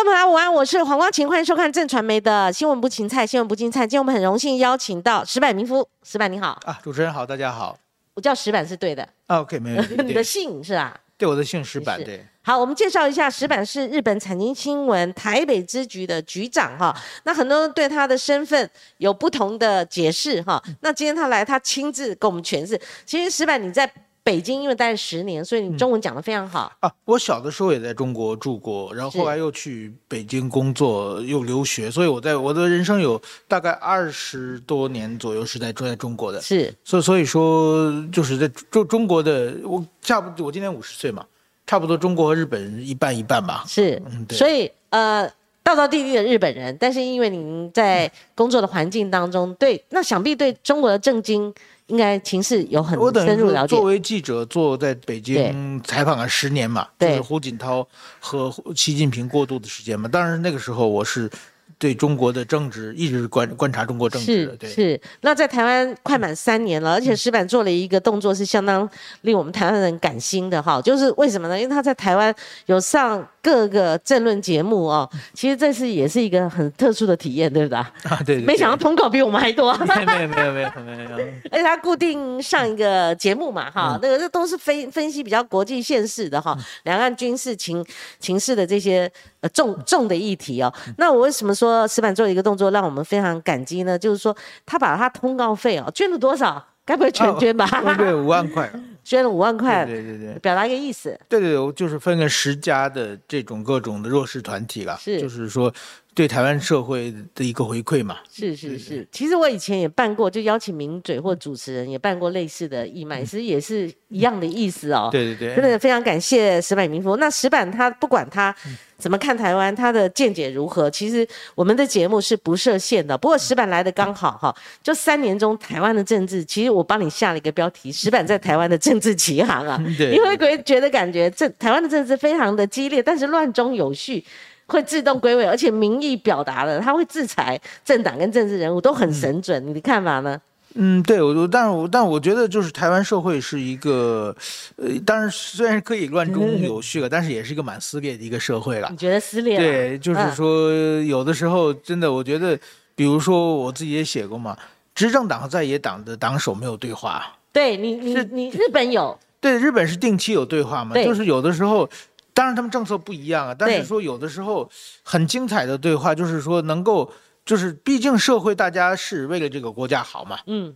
观众朋友午安，我是黄光琴，欢迎收看正传媒的新闻不芹菜，新闻不芹菜。今天我们很荣幸邀请到石板民夫，石板你好，啊，主持人好，大家好。我叫石板是对的，啊 OK，没问题。你的姓是吧？对我的姓石板，是对。好，我们介绍一下，石板是日本产经新闻台北支局的局长哈。那很多人对他的身份有不同的解释哈。那今天他来，他亲自跟我们诠释。其实石板你在北京因为待了十年，所以你中文讲的非常好。啊，我小的时候也在中国住过，然后后来又去北京工作，又留学，所以我在我的人生有大概二十多年左右是在住在中国的。是所以所以说，就是在中中国的，我差不多我今年五十岁嘛，差不多中国和日本一半一半吧。是嗯，对所以呃，道道地地的日本人，但是因为您在工作的环境当中，对那想必对中国的政经应该情势有很我等于深入了解作。为记者做在北京采访了十年嘛，就是胡锦涛和习近平过渡的时间嘛。当然那个时候我是对中国的政治一直观观察中国政治的，对。是是，那在台湾快满三年了，而且石板做了一个动作是相当令我们台湾人感心的哈，就是为什么呢？因为他在台湾有上各个政论节目哦，其实这是也是一个很特殊的体验，对不对？啊，对对没想到通告比我们还多。到 没有没有没有没有没有，而且他固定上一个节目嘛，哈，嗯那个这都是分分析比较国际现势的哈，两岸军事情情势的这些呃重重的议题哦。嗯那我为什么说石板做一个动作让我们非常感激呢？就是说他把他通告费哦捐了多少？该不会全捐吧？对对五万块，捐了五万块，对对对对。表达一个意思。对对对，就是分了十家的这种各种的弱势团体了，是就是说对台湾社会的一个回馈嘛。是是是，其实我以前也办过，就邀请名嘴或主持人也办过类似的义卖，其实也是一样的意思哦。对对对，真的非常感谢石板民夫。那石板他不管他嗯怎么看台湾，他的见解如何，其实我们的节目是不设限的。不过石板来的刚好哈，就三年中台湾的政治，其实我帮你下了一个标题：石板在台湾的政治奇航啊。对你会不会觉得感觉这台湾的政治非常的激烈，但是乱中有序？会自动归位，而且民意表达了，他会制裁政党跟政治人物，都很神准。你的看法呢？嗯，对我，我但是我但我觉得就是台湾社会是一个，呃，当然虽然可以乱中有序了，但是也是一个蛮撕裂的一个社会了你。觉得撕裂了？对，就是嗯说有的时候真的，我觉得，比如说我自己也写过嘛，执政党和在野党的党首没有对话。对你，你你日本有，对，日本是定期有对话嘛，对就是有的时候，当然他们政策不一样啊，但是说有的时候很精彩的对话，就是说能够，就是毕竟社会大家是为了这个国家好嘛，嗯，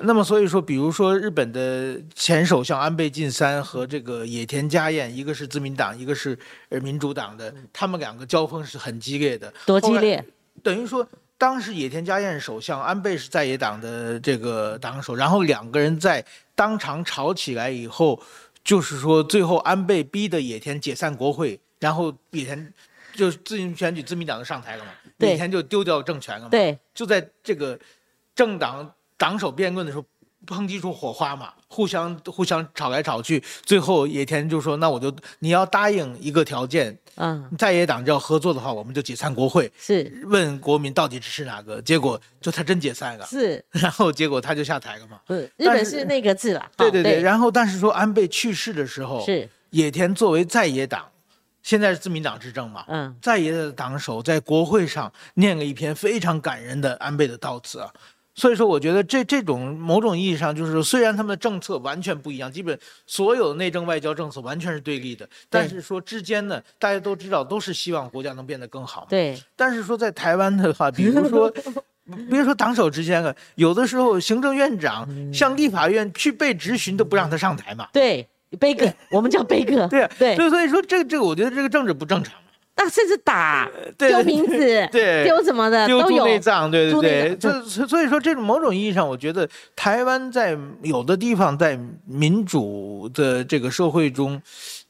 那么所以说，比如说日本的前首相安倍晋三和这个野田佳彦，一个是自民党，一个是呃民主党的，他们两个交锋是很激烈的，多激烈？等于说，当时野田佳彦首相，安倍是在野党的这个党首，然后两个人在当场吵起来以后，就是说最后安倍逼的野田解散国会，然后野田就自行选举自民党就上台了嘛，野田就丢掉政权了嘛，对，就在这个政党党首辩论的时候。抨击出火花嘛，互相互相吵来吵去，最后野田就说：“那我就你要答应一个条件，嗯，在野党要合作的话，我们就解散国会。”是问国民到底支持哪个，结果就他真解散了，是，然后结果他就下台了嘛。日本是那个字啦。哦对对对，然后但是说安倍去世的时候，是，野田作为在野党，现在是自民党执政嘛，嗯，在野的党首在国会上念了一篇非常感人的安倍的悼词啊。所以说，我觉得这这种某种意义上，就是，虽然他们的政策完全不一样，基本所有的内政外交政策完全是对立的，但是说之间呢，大家都知道都是希望国家能变得更好。对，但是说在台湾的话，比如说，比如说党首之间啊，有的时候行政院长向立法院去被质询都不让他上台嘛。对，悲歌，我们叫悲歌。对啊，对所以所以说这个这个，我觉得这个政治不正常嘛，那甚至打、丢瓶子、对丢什么的丢都有。内脏，对对对。就所以说，这种某种意义上，我觉得台湾在有的地方在民主的这个社会中，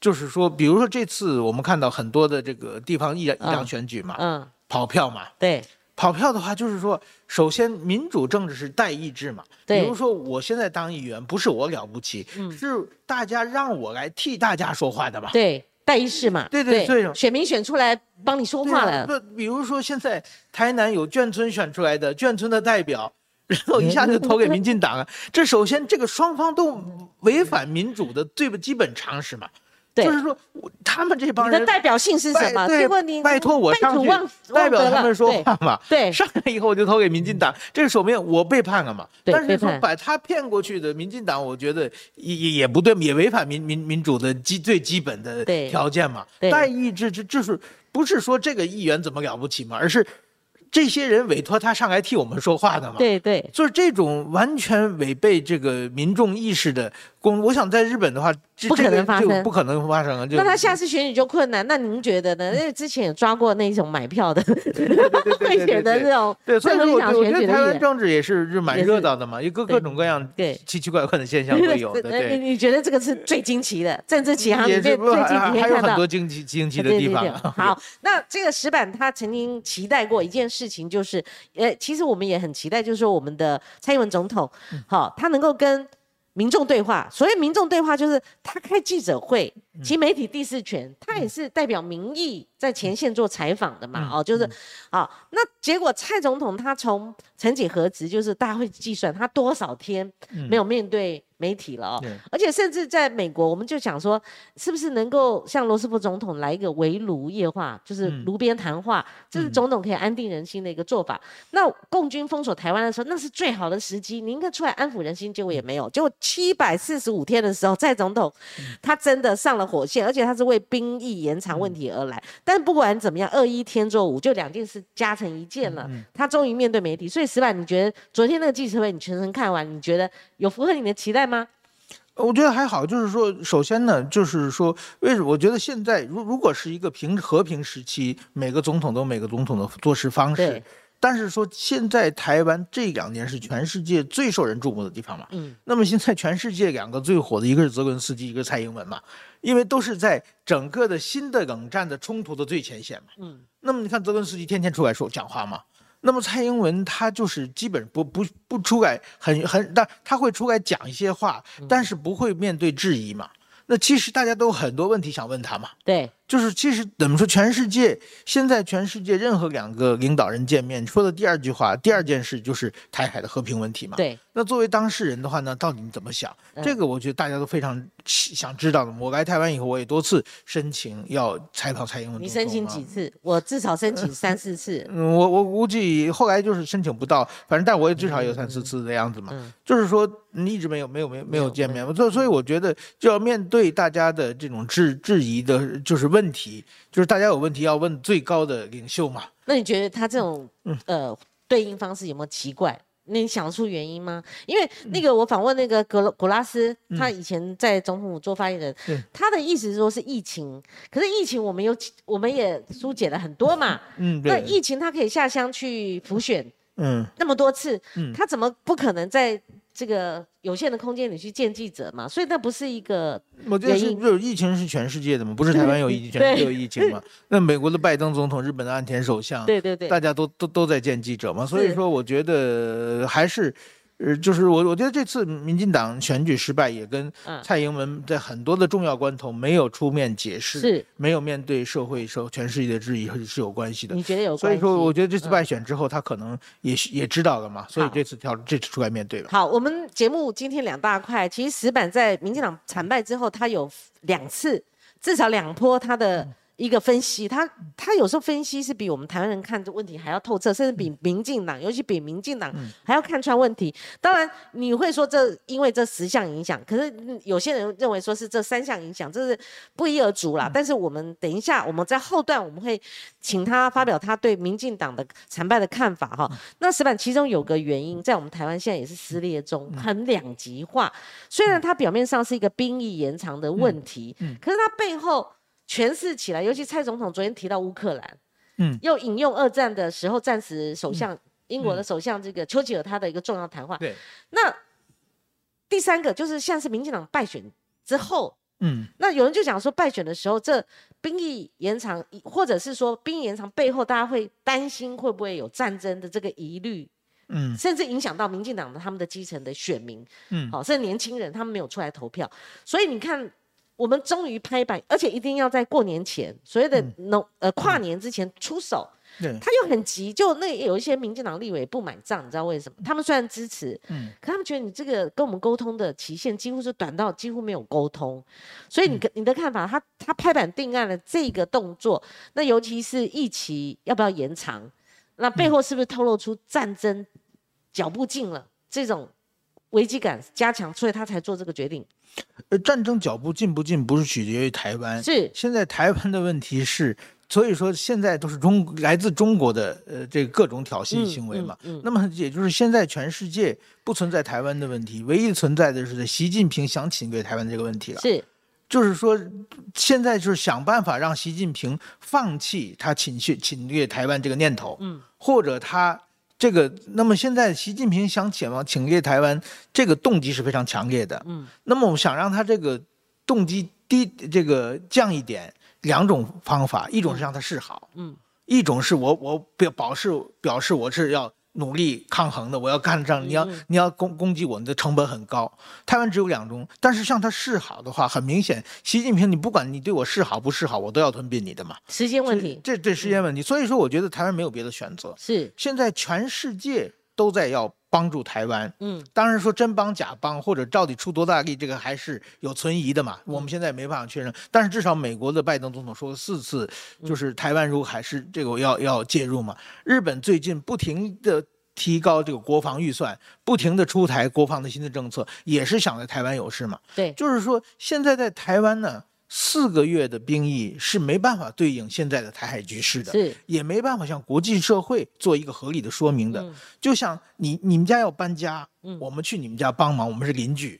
就是说，比如说这次我们看到很多的这个地方议议长选举嘛，嗯，跑票嘛，对跑票的话，就是说，首先民主政治是代议制嘛。对比如说我现在当议员，不是我了不起，嗯是大家让我来替大家说话的嘛。对，代议士嘛。对对对选民选出来帮你说话了。啊不，比如说现在台南有眷村选出来的眷村的代表，然后一下就投给民进党了。这首先这个双方都违反民主的最基本常识嘛。就是说他们这帮人的代表性是什么？对，拜托我上去代表他们说话嘛。对，上来以后我就投给民进党，这个说明我背叛了嘛。但是说把他骗过去的民进党，我觉得也也不对，也违反民民民主的基最基本的条件嘛。代议制这这是不是说这个议员怎么了不起嘛，而是。这些人委托他上来替我们说话的嘛？对对，就是这种完全违背这个民众意识的。我想在日本的话，不可能发生，不可能发生啊！那他下次选举就困难。那您觉得呢？因为之前有抓过那种买票的，会选的这种，对，所以说我觉得台湾政治也是是蛮热闹的嘛，一个各种各样对奇奇怪怪的现象都有的。对，你觉得这个是最惊奇的政治奇行里面最惊奇还有很多惊奇惊奇的地方。好，那这个石板他曾经期待过一件事情，就是呃，其实我们也很期待，就是说我们的蔡英文总统，好，他能够跟。民众对话，所谓民众对话就是他开记者会，其媒体第四权，他也是代表民意在前线做采访的嘛，哦，就是，啊，那结果蔡总统他从曾几何时，就是大家会计算他多少天没有面对。媒体了哦，而且甚至在美国，我们就想说，是不是能够像罗斯福总统来一个围炉夜话，就是炉边谈话，这是总统可以安定人心的一个做法。那共军封锁台湾的时候，那是最好的时机，你应该出来安抚人心，结果也没有。结果七百四十五天的时候，蔡总统他真的上了火线，而且他是为兵役延长问题而来。但不管怎么样，二一天作五，就两件事加成一件了。他终于面对媒体，所以石板，你觉得昨天那个记者会你全程看完，你觉得有符合你的期待？吗？我觉得还好，就是说，首先呢，就是说，为什么？我觉得现在如如果是一个平和平时期，每个总统都有每个总统的做事方式，但是说现在台湾这两年是全世界最受人注目的地方嘛，嗯，那么现在全世界两个最火的，一个是泽伦斯基，一个蔡英文嘛，因为都是在整个的新的冷战的冲突的最前线嘛，嗯，那么你看泽伦斯基天天出来说讲话嘛。那么蔡英文他就是基本不不不出来很很，但他会出来讲一些话，但是不会面对质疑嘛。那其实大家都很多问题想问他嘛。对。就是其实怎么说，全世界现在全世界任何两个领导人见面说的第二句话，第二件事就是台海的和平问题嘛。对。那作为当事人的话呢，到底你怎么想？这个我觉得大家都非常想知道的。我来台湾以后，我也多次申请要采访蔡英文。你申请几次？我至少申请三四次。嗯，我我估计后来就是申请不到，反正但我也至少有三四次的样子嘛。嗯。就是说你一直没有没有没有没有见面，所以所以我觉得就要面对大家的这种质质疑的，就是问。问题就是大家有问题要问最高的领袖嘛？那你觉得他这种呃对应方式有没有奇怪？你想出原因吗？因为那个我访问那个格古拉斯，他以前在总统府做发言人，他的意思是说是疫情，可是疫情我们有我们也疏解了很多嘛。嗯，那疫情他可以下乡去浮选，嗯，那么多次，嗯，他怎么不可能在？这个有限的空间，里去见记者嘛？所以那不是一个我觉得是就疫情是全世界的嘛，不是台湾有疫情，全世界有疫情嘛？那美国的拜登总统、日本的岸田首相，对对对，大家都都都在见记者嘛。所以说，我觉得还是。呃，就是我，我觉得这次民进党选举失败，也跟蔡英文在很多的重要关头没有出面解释，是没有面对社会、受全世界的质疑是有关系的。你觉得有关系？所以说，我觉得这次败选之后，他可能也也知道了嘛，所以这次挑这次出来面对了。好，我们节目今天两大块，其实石板在民进党惨败之后，他有两次，至少两波他的。一个分析，他他有时候分析是比我们台湾人看这问题还要透彻，甚至比民进党，尤其比民进党还要看穿问题。当然，你会说这因为这十项影响，可是有些人认为说是这三项影响，这是不一而足啦。但是我们等一下，我们在后段我们会请他发表他对民进党的惨败的看法哈。那石板其中有个原因，在我们台湾现在也是撕裂中，很两极化。虽然它表面上是一个兵役延长的问题，可是它背后。诠释起来，尤其蔡总统昨天提到乌克兰，嗯，又引用二战的时候战时首相英国的首相这个丘吉尔他的一个重要谈话。对，那第三个就是像是民进党败选之后，嗯，那有人就讲说败选的时候，这兵役延长，或者是说兵役延长背后，大家会担心会不会有战争的这个疑虑，嗯，甚至影响到民进党的他们的基层的选民，嗯，好，甚至年轻人他们没有出来投票，所以你看。我们终于拍板，而且一定要在过年前，所谓的农呃跨年之前出手，对，他又很急，就那有一些民进党立委不买账，你知道为什么？他们虽然支持，嗯，可他们觉得你这个跟我们沟通的期限几乎是短到几乎没有沟通，所以你你的看法，他他拍板定案了这个动作，那尤其是疫期要不要延长？那背后是不是透露出战争脚步近了这种危机感加强，所以他才做这个决定？呃，战争脚步近不近不是取决于台湾，是现在台湾的问题是，所以说现在都是中来自中国的呃这个各种挑衅行为嘛。嗯嗯嗯那么也就是现在全世界不存在台湾的问题，唯一存在的是习近平想侵略台湾这个问题了。是就是说，现在就是想办法让习近平放弃他侵略侵略台湾这个念头，嗯，或者他这个，那么现在习近平想前往侵略台湾，这个动机是非常强烈的，嗯，那么我们想让他这个动机低，这个降一点，两种方法，一种是让他示好，嗯，一种是我我表表示表示我是要努力抗衡的，我要干仗，你要嗯你要攻攻击我，你的成本很高。台湾只有两种，但是向他示好的话，很明显，习近平你不管你对我示好不示好，我都要吞并你的嘛。时间问题，这这时间问题，所以说我觉得台湾没有别的选择。是现在全世界都在要帮助台湾，嗯，当然说真帮假帮或者到底出多大力，这个还是有存疑的嘛。我们现在没办法确认，但是至少美国的拜登总统说了四次，就是台湾如果还是这个要要介入嘛。日本最近不停的。提高这个国防预算，不停的出台国防的新的政策，也是想在台湾有事嘛。对，就是说，现在在台湾呢，四个月的兵役是没办法对应现在的台海局势的，是也没办法向国际社会做一个合理的说明的。嗯就像你你们家要搬家，嗯我们去你们家帮忙，我们是邻居。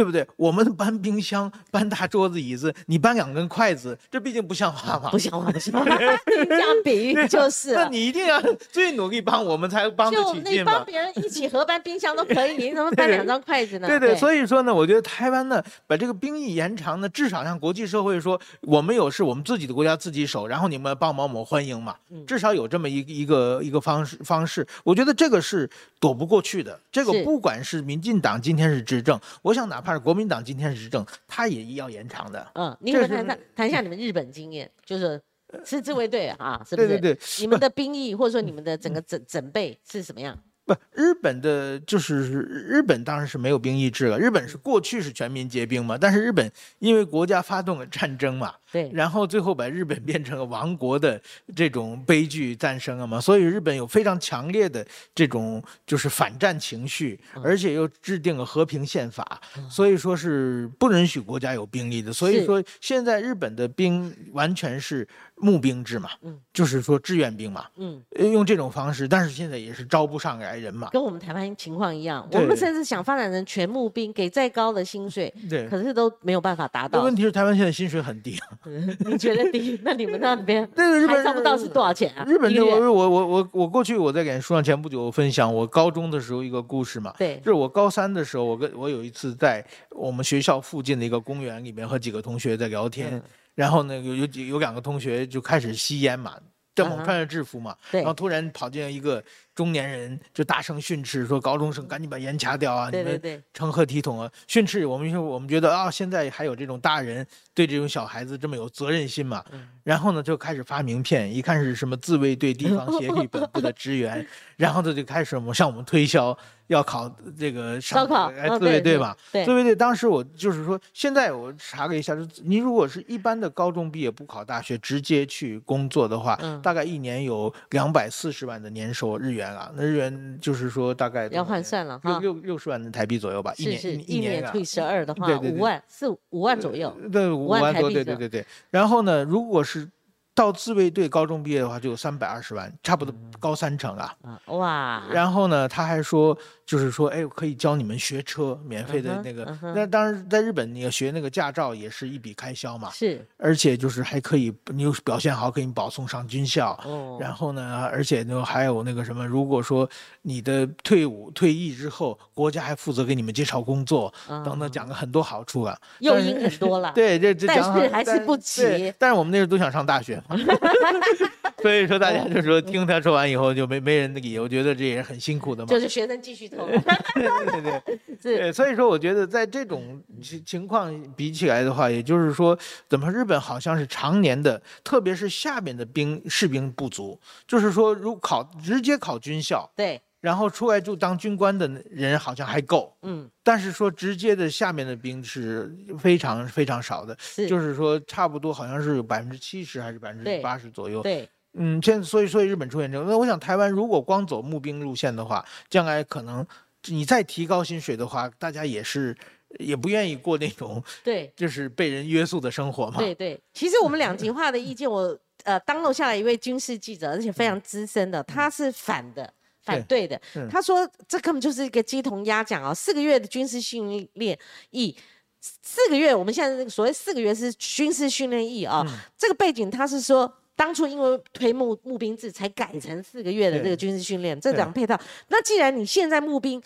对不对？我们搬冰箱、搬大桌子、椅子，你搬两根筷子，这毕竟不像话嘛。不像话，不像话，这样比喻就是那。你一定要最努力帮我们，才帮得就你起劲嘛帮。别人一起合搬冰箱都可以，你怎么搬两张筷子呢？对对，以所以说呢，我觉得台湾呢，把这个兵役延长呢，至少让国际社会说，我们有事我们自己的国家自己守，然后你们帮忙，我们欢迎嘛。嗯至少有这么一个一个一个方式方式，我觉得这个是躲不过去的。这个不管是民进党今天是执政，我想哪怕是国民党今天是执政，他也要延长的。嗯，你可不可以这是谈谈谈一下你们日本经验，就是是自卫队啊，是不是？对对对，你们的兵役或者说你们的整个整整备是什么样？不，日本的就是日本当然是没有兵役制了，日本是过去是全民皆兵嘛，但是日本因为国家发动了战争嘛，对，然后最后把日本变成了亡国的这种悲剧诞生了嘛，所以日本有非常强烈的这种就是反战情绪，嗯。而且又制定了和平宪法，所以说是不允许国家有兵力的。所以说现在日本的兵完全是募兵制嘛，嗯。就是说志愿兵嘛，嗯，呃用这种方式，但是现在也是招不上来人嘛。跟我们台湾情况一样，我们甚至想发展成全募兵，给再高的薪水，对，可是都没有办法达到。问。题是台湾现在薪水很低，你觉得低？那你们那边对日本还找不到是多少钱啊？日本的一个月？我我我我我过去我在给书上前不久分享我高中的时候一个故事嘛，对。就是我高三的时候，我跟我有一次在我们学校附近的一个公园里面和几个同学在聊天，嗯然后呢有有几有两个同学就开始吸烟嘛，正好穿着制服嘛，对。然后突然跑进来一个中年人，就大声训斥说高中生赶紧把烟掐掉啊，你们对对对，成何体统啊！训斥我们，我们觉得啊，现在还有这种大人对这种小孩子这么有责任心嘛？嗯然后呢，就开始发名片，一看是什么自卫队地方协力本部的职员，然后他就开始我们向我们推销要考这个上 自卫队嘛。对自卫队当时我就是说，现在我查了一下，就是你如果是一般的高中毕业不考大学，直接去工作的话，嗯大概一年有两百四十万的年收日元啊。那日元就是说大概要换算了哈。六六六十万的台币左右吧，一年一啊年除以十二的话，五万四五万左右。对，五万万多，台币左对对对对。然后呢，如果是到自卫队高中毕业的话，就有三百二十万，差不多高三成啊。啊，哇！然后呢，他还说，就是说，哎，可以教你们学车，免费的那个那当然，在日本你要学那个驾照也是一笔开销嘛，是而且就是还可以，你有表现好，给你保送上军校。哦，然后呢，而且呢，还有那个什么，如果说你的退伍退役之后，国家还负责给你们介绍工作，等等，嗯讲了很多好处啊。诱因很多了。对，这这但讲好是还是但不齐但是我们那时候都想上大学嘛，所以说大家就说听他说完以后就没没人理，我觉得这也是很辛苦的嘛。就是学生继续投，对对对，对，所以说我觉得在这种情情况比起来的话，也就是说，怎么日本好像是常年的，特别是下面的兵士兵不足，就是说如考直接考军校，对，然后出来就当军官的人好像还够，嗯，但是说直接的下面的兵是非常非常少的，是，就是说差不多好像是有百分之七十还是百分之八十左右。对，嗯，现所以所以日本出现这种，那我想台湾如果光走募兵路线的话，将来可能你再提高薪水的话，大家也是也不愿意过那种对，就是被人约束的生活嘛。对对，其实我们两极化的意见，我呃当楼下来一位军事记者，而且非常资深的，他是反的。反对的嗯，他说这根本就是一个鸡同鸭讲啊！四个月的军事训练役，四个月，我们现在这个所谓四个月是军事训练役啊。这个背景他是说，当初因为推募募兵制才改成四个月的这个军事训练，这两配套。那既然你现在募兵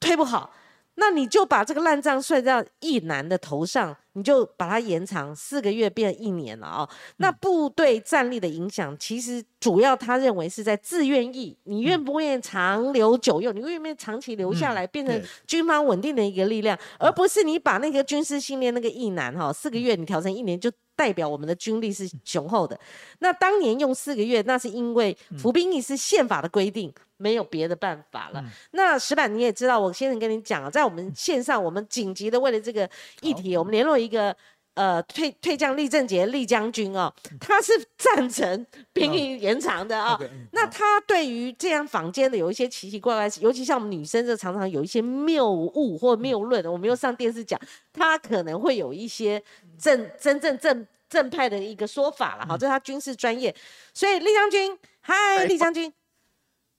推不好，那你就把这个烂账算在一男的头上，你就把它延长四个月变一年了啊、那部队战力的影响，其实主要他认为是在自愿意，你愿不愿意长留久用，你愿不愿意长期留下来，变成军方稳定的一个力量，而不是你把那个军事训练那个一男哈四个月你调成一年就。代表我们的军力是雄厚的。那当年用四个月，那是因为服兵役是宪法的规定，没有别的办法了。那石板你也知道，我先生跟你讲啊，在我们线上，我们紧急的为了这个议题，我们联络一个呃退退将厉正杰厉将军哦，他是赞成兵役延长的啊、那他对于这样坊间的有一些奇奇怪怪，尤其像我们女生，就常常有一些谬误或谬论，我们又上电视讲，他可能会有一些正真正正正派的一个说法了哈，这是他军事专业。所以厉将军，嗨，哎厉将军，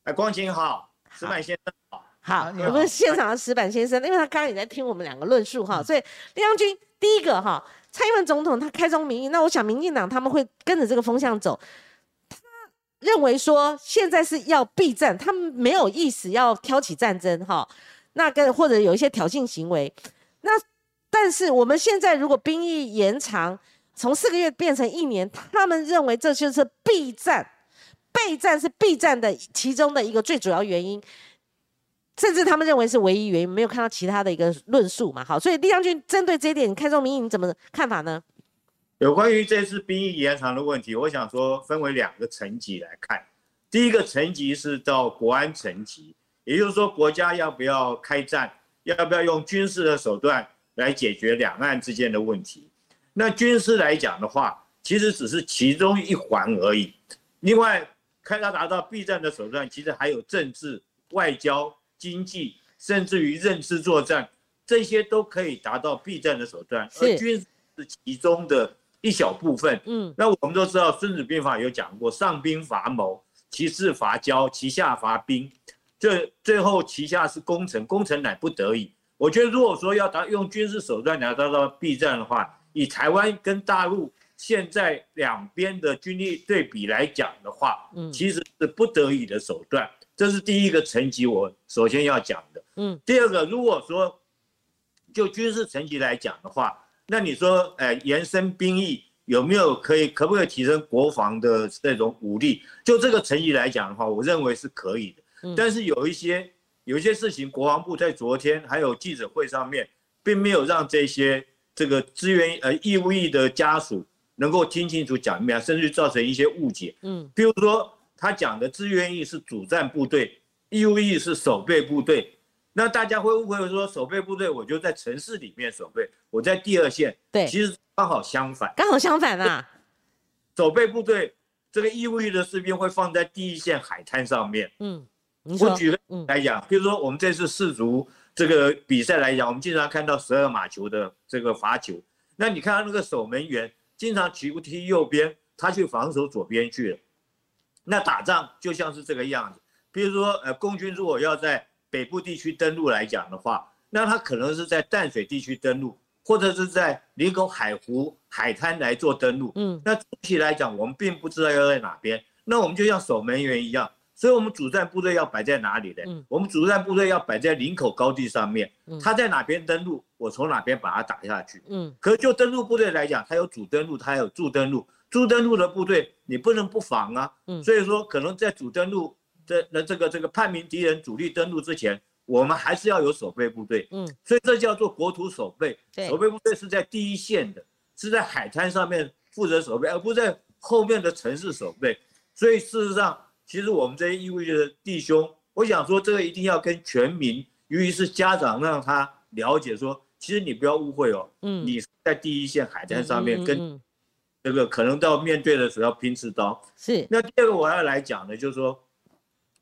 哎，光晴好，石板先生好。好我们现场的石板先生，因为他刚刚也在听我们两个论述哈，所以李将军第一个哈，蔡英文总统他开宗明义，那我想民进党他们会跟着这个风向走。他认为说现在是要避战，他们没有意思要挑起战争哈，那跟或者有一些挑衅行为，那但是我们现在如果兵役延长，从四个月变成一年，他们认为这就是避战，备战是避战的其中的一个最主要原因。甚至他们认为是唯一原因，没有看到其他的一个论述嘛。好，所以李将军针对这一点，你开宗明义，你怎么看法呢？有关于这次兵役延长的问题，我想说分为两个层级来看。第一个层级是到国安层级，也就是说国家要不要开战，要不要用军事的手段来解决两岸之间的问题。那军事来讲的话，其实只是其中一环而已。另外，开发达到 B 站的手段，其实还有政治、外交、经济，甚至于认知作战，这些都可以达到 B 站的手段。是而军事是其中的一小部分。嗯，那我们都知道，《孙子兵法》有讲过，上兵伐谋，其次伐交，其下伐兵，最最后其下是攻城，攻城乃不得已。我觉得，如果说要达用军事手段来达到 B 站的话，以台湾跟大陆现在两边的军力对比来讲的话，嗯其实是不得已的手段。这是第一个层级，我首先要讲的。嗯，第二个，如果说就军事层级来讲的话，那你说，呃，延伸兵役有没有可以，可不可以提升国防的那种武力？就这个层级来讲的话，我认为是可以的。嗯但是有一些有一些事情，国防部在昨天还有记者会上面，并没有让这些这个支援呃义务役的家属能够听清楚讲明白，甚至造成一些误解。嗯，比如说他讲的志愿役是主战部队，义务役是守备部队。那大家会误会说守备部队我就在城市里面守备，我在第二线。对，其实刚好相反，刚好相反啊。守备部队这个义务役的士兵会放在第一线海滩上面。嗯，我举个嗯来讲，比如说我们这次世足这个比赛来讲，我们经常看到十二码球的这个罚球，那你看到那个守门员经常球踢右边，他去防守左边去了。那打仗就像是这个样子，比如说呃，共军如果要在北部地区登陆来讲的话，那他可能是在淡水地区登陆，或者是在林口海湖海滩来做登陆。嗯那总体来讲，我们并不知道要在哪边。那我们就像守门员一样，所以我们主战部队要摆在哪里呢？嗯我们主战部队要摆在林口高地上面嗯，他在哪边登陆，我从哪边把他打下去。嗯可是就登陆部队来讲，它有主登陆，它有助登陆。助登陆的部队你不能不防啊。嗯，所以说可能在主登陆的那这个这个叛民敌人主力登陆之前，我们还是要有守备部队。嗯，所以这叫做国土守备。守备部队是在第一线的，是在海滩上面负责守备，而不在后面的城市守备。所以事实上，其实我们这些义务役的弟兄，我想说这个一定要跟全民，尤其是家长让他了解说。其实你不要误会哦，嗯，你在第一线海滩上面跟这个可能到面对的时候要拼刺刀。是。那第二个我要来讲的，就是说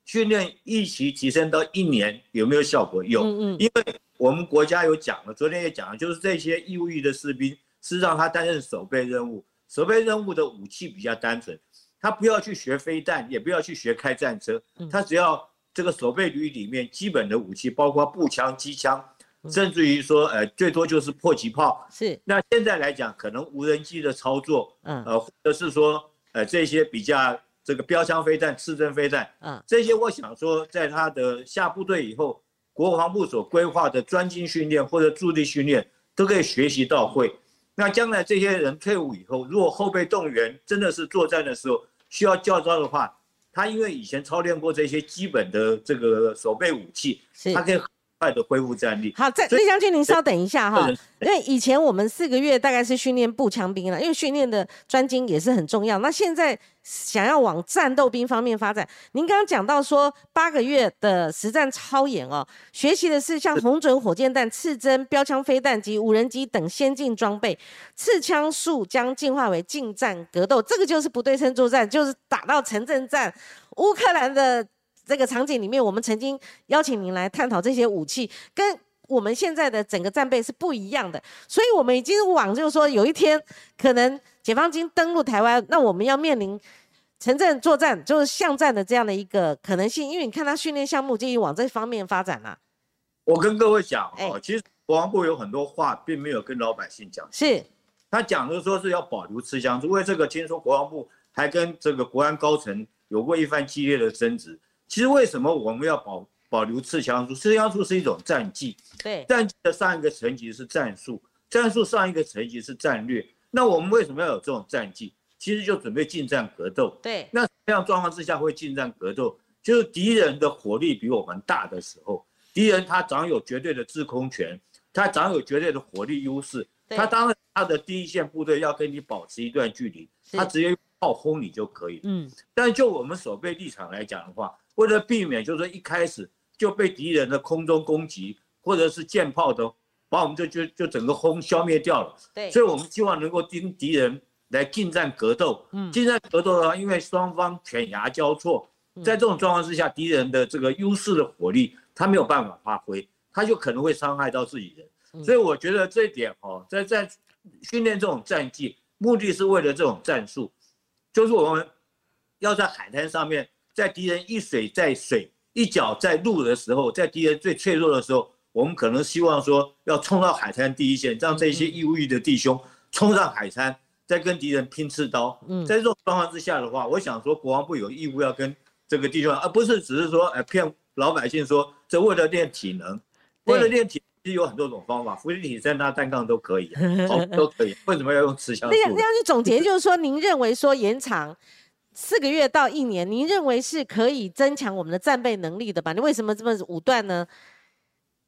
训练一期提升到一年有没有效果？有，嗯嗯。因为我们国家有讲了，昨天也讲了，就是这些义务役的士兵是让他担任守备任务，守备任务的武器比较单纯，他不要去学飞弹，也不要去学开战车，他只要这个守备旅里面基本的武器，包括步枪、机枪。甚至于说，呃，最多就是迫击炮。是。那现在来讲，可能无人机的操作，嗯，呃，或者是说，呃，这些比较这个标枪飞弹、刺针飞弹，嗯，这些我想说，在他的下部队以后，国防部所规划的专精训练或者驻地训练，都可以学习到会。那将来这些人退伍以后，如果后备动员真的是作战的时候需要教招的话，他因为以前操练过这些基本的这个手背武器，他可以很。快的恢复战力。好，在李将军，您稍等一下哈，因为以前我们四个月大概是训练步枪兵了，因为训练的专精也是很重要。那现在想要往战斗兵方面发展，您刚刚讲到说八个月的实战操演哦，学习的是像红准火箭弹、刺针、标枪飞弹及无人机等先进装备，刺枪术将进化为近战格斗，这个就是不对称作战，就是打到城镇战，乌克兰的。这个场景里面，我们曾经邀请您来探讨这些武器，跟我们现在的整个战备是不一样的。所以，我们已经往就是说，有一天可能解放军登陆台湾，那我们要面临城镇作战，就是巷战的这样的一个可能性。因为你看他训练项目就往这方面发展了。我跟各位讲哦，其实国防部有很多话并没有跟老百姓讲，是他讲的说是要保留吃香，因为这个听说国防部还跟这个国安高层有过一番激烈的争执。其实为什么我们要保保留刺枪术？刺枪术是一种战技，对，战技的上一个层级是战术，战术上一个层级是战略。那我们为什么要有这种战绩？其实就准备近战格斗。对，那这样状况之下会近战格斗，就是敌人的火力比我们大的时候，敌人他掌有绝对的制空权，他掌有绝对的火力优势，他当然他的第一线部队要跟你保持一段距离，他直接炮轰你就可以。嗯，但就我们守备立场来讲的话，为了避免，就是说一开始就被敌人的空中攻击，或者是舰炮的把我们就就就整个轰消灭掉了。对，所以我们希望能够跟敌人来近战格斗。嗯，近战格斗的话，因为双方犬牙交错，在这种状况之下，敌人的这个优势的火力他没有办法发挥，他就可能会伤害到自己人。所以我觉得这一点哦，在在训练这种战技，目的是为了这种战术，就是我们要在海滩上面。在敌人一水在水一脚在路的时候，在敌人最脆弱的时候，我们可能希望说要冲到海滩第一线，让这些义务役的弟兄冲上海滩，再跟敌人拼刺刀。嗯，在这种状况之下的话，我想说国防部有义务要跟这个弟兄，而不是只是说哎骗老百姓说这为了练体能，为了练体其实有很多种方法，伏地挺身啊、单杠都可以，好 都可以。为什么要用持枪？那样那样去总结就是说，您认为说延长？四个月到一年，您认为是可以增强我们的战备能力的吧？你为什么这么武断呢？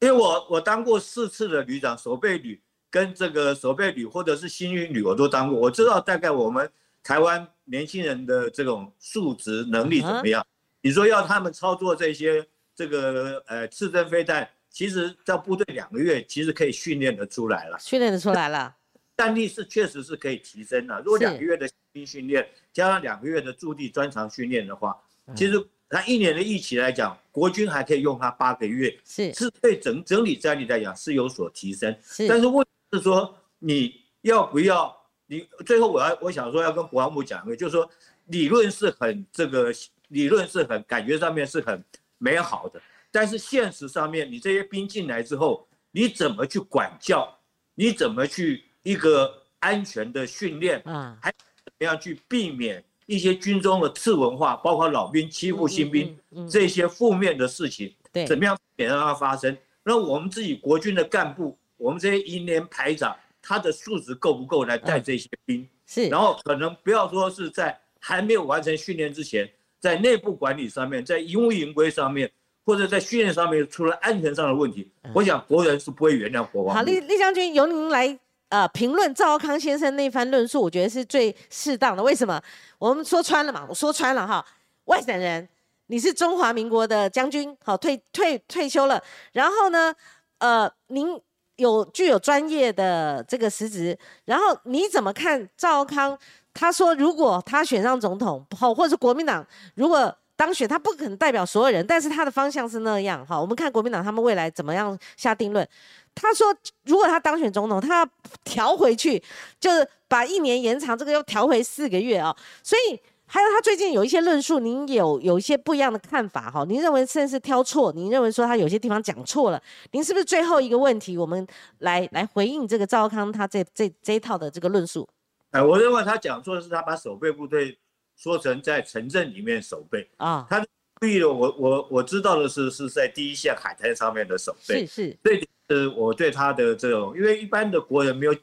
因为我我当过四次的旅长，守备旅跟这个守备旅或者是新运旅我都当过，我知道大概我们台湾年轻人的这种素质能力怎么样。你说要他们操作这些这个呃刺针飞弹，其实在部队两个月其实可以训练得出来了，训练得出来了。战力是确实是可以提升的。如果两个月的兵训练加上两个月的驻地专长训练的话，其实它一年的疫情来讲，国军还可以用它八个月，是是对整整体战力来讲是有所提升。是，但是问题是说你要不要？你最后我要我想说要跟国防部讲一个，就是说理论是很这个理论是很感觉上面是很美好的，但是现实上面你这些兵进来之后，你怎么去管教？你怎么去？一个安全的训练啊，还怎么样去避免一些军中的次文化，包括老兵欺负新兵这些负面的事情，对，怎么样免让它发生？那我们自己国军的干部，我们这些营连排长，他的素质够不够来带这些兵？是，然后可能不要说是在还没有完成训练之前，在内部管理上面，在营务营规上面，或者在训练上面出了安全上的问题，我想国人是不会原谅国王。好，厉厉将军由您来呃评论赵康先生那番论述，我觉得是最适当的。为什么？我们说穿了嘛，我说穿了哈，外省人，你是中华民国的将军，好退退退休了，然后呢，呃，您。有具有专业的这个实职，然后你怎么看赵康？他说，如果他选上总统，好，或者是国民党如果当选，他不可能代表所有人，但是他的方向是那样。哈，我们看国民党他们未来怎么样下定论。他说，如果他当选总统，他要调回去，就是把一年延长，这个又调回四个月啊，所以。还有他最近有一些论述，您有有一些不一样的看法哈？您认为甚至是挑错？您认为说他有些地方讲错了？您是不是最后一个问题，我们来来回应这个赵康他这这这一套的这个论述？哎，我认为他讲错的是他把守备部队说成在城镇里面守备啊。他注意了，我我我知道的是是在第一线海滩上面的守备。是是。这点是我对他的这种，因为一般的国人没有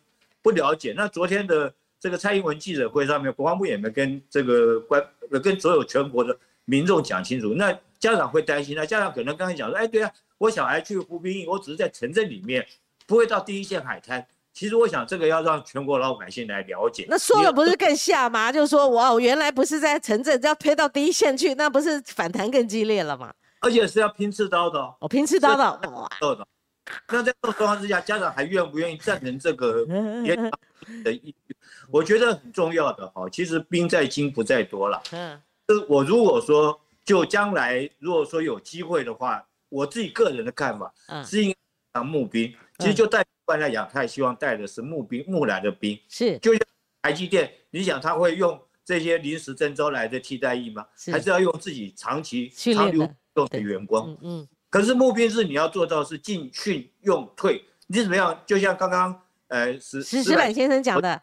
不了解。那昨天的。这个蔡英文记者会上面，国防部也没跟这个官，跟所有全国的民众讲清楚。那家长会担心，那家长可能刚才讲说，哎，对啊，我小孩去服兵役，我只是在城镇里面，不会到第一线海滩。其实我想，这个要让全国老百姓来了解。那说了不是更吓吗？就是说，我，原来不是在城镇，要推到第一线去，那不是反弹更激烈了吗？而且是要拼刺刀的哦，拼刺刀的，的。那在这种状况之下，家长还愿不愿意赞成这个 的意？我觉得很重要的哈，其实兵在精不在多了。嗯，我如果说就将来如果说有机会的话，我自己个人的看法，嗯，是应当募兵。其实就带官来讲，他也希望带的是募兵募来的兵。是，就像台积电，你想他会用这些临时征召来的替代役吗？还是要用自己长期长留用的员工？嗯嗯。可是募兵是你要做到是进训用退，你怎么样？就像刚刚呃石石石板先生讲的。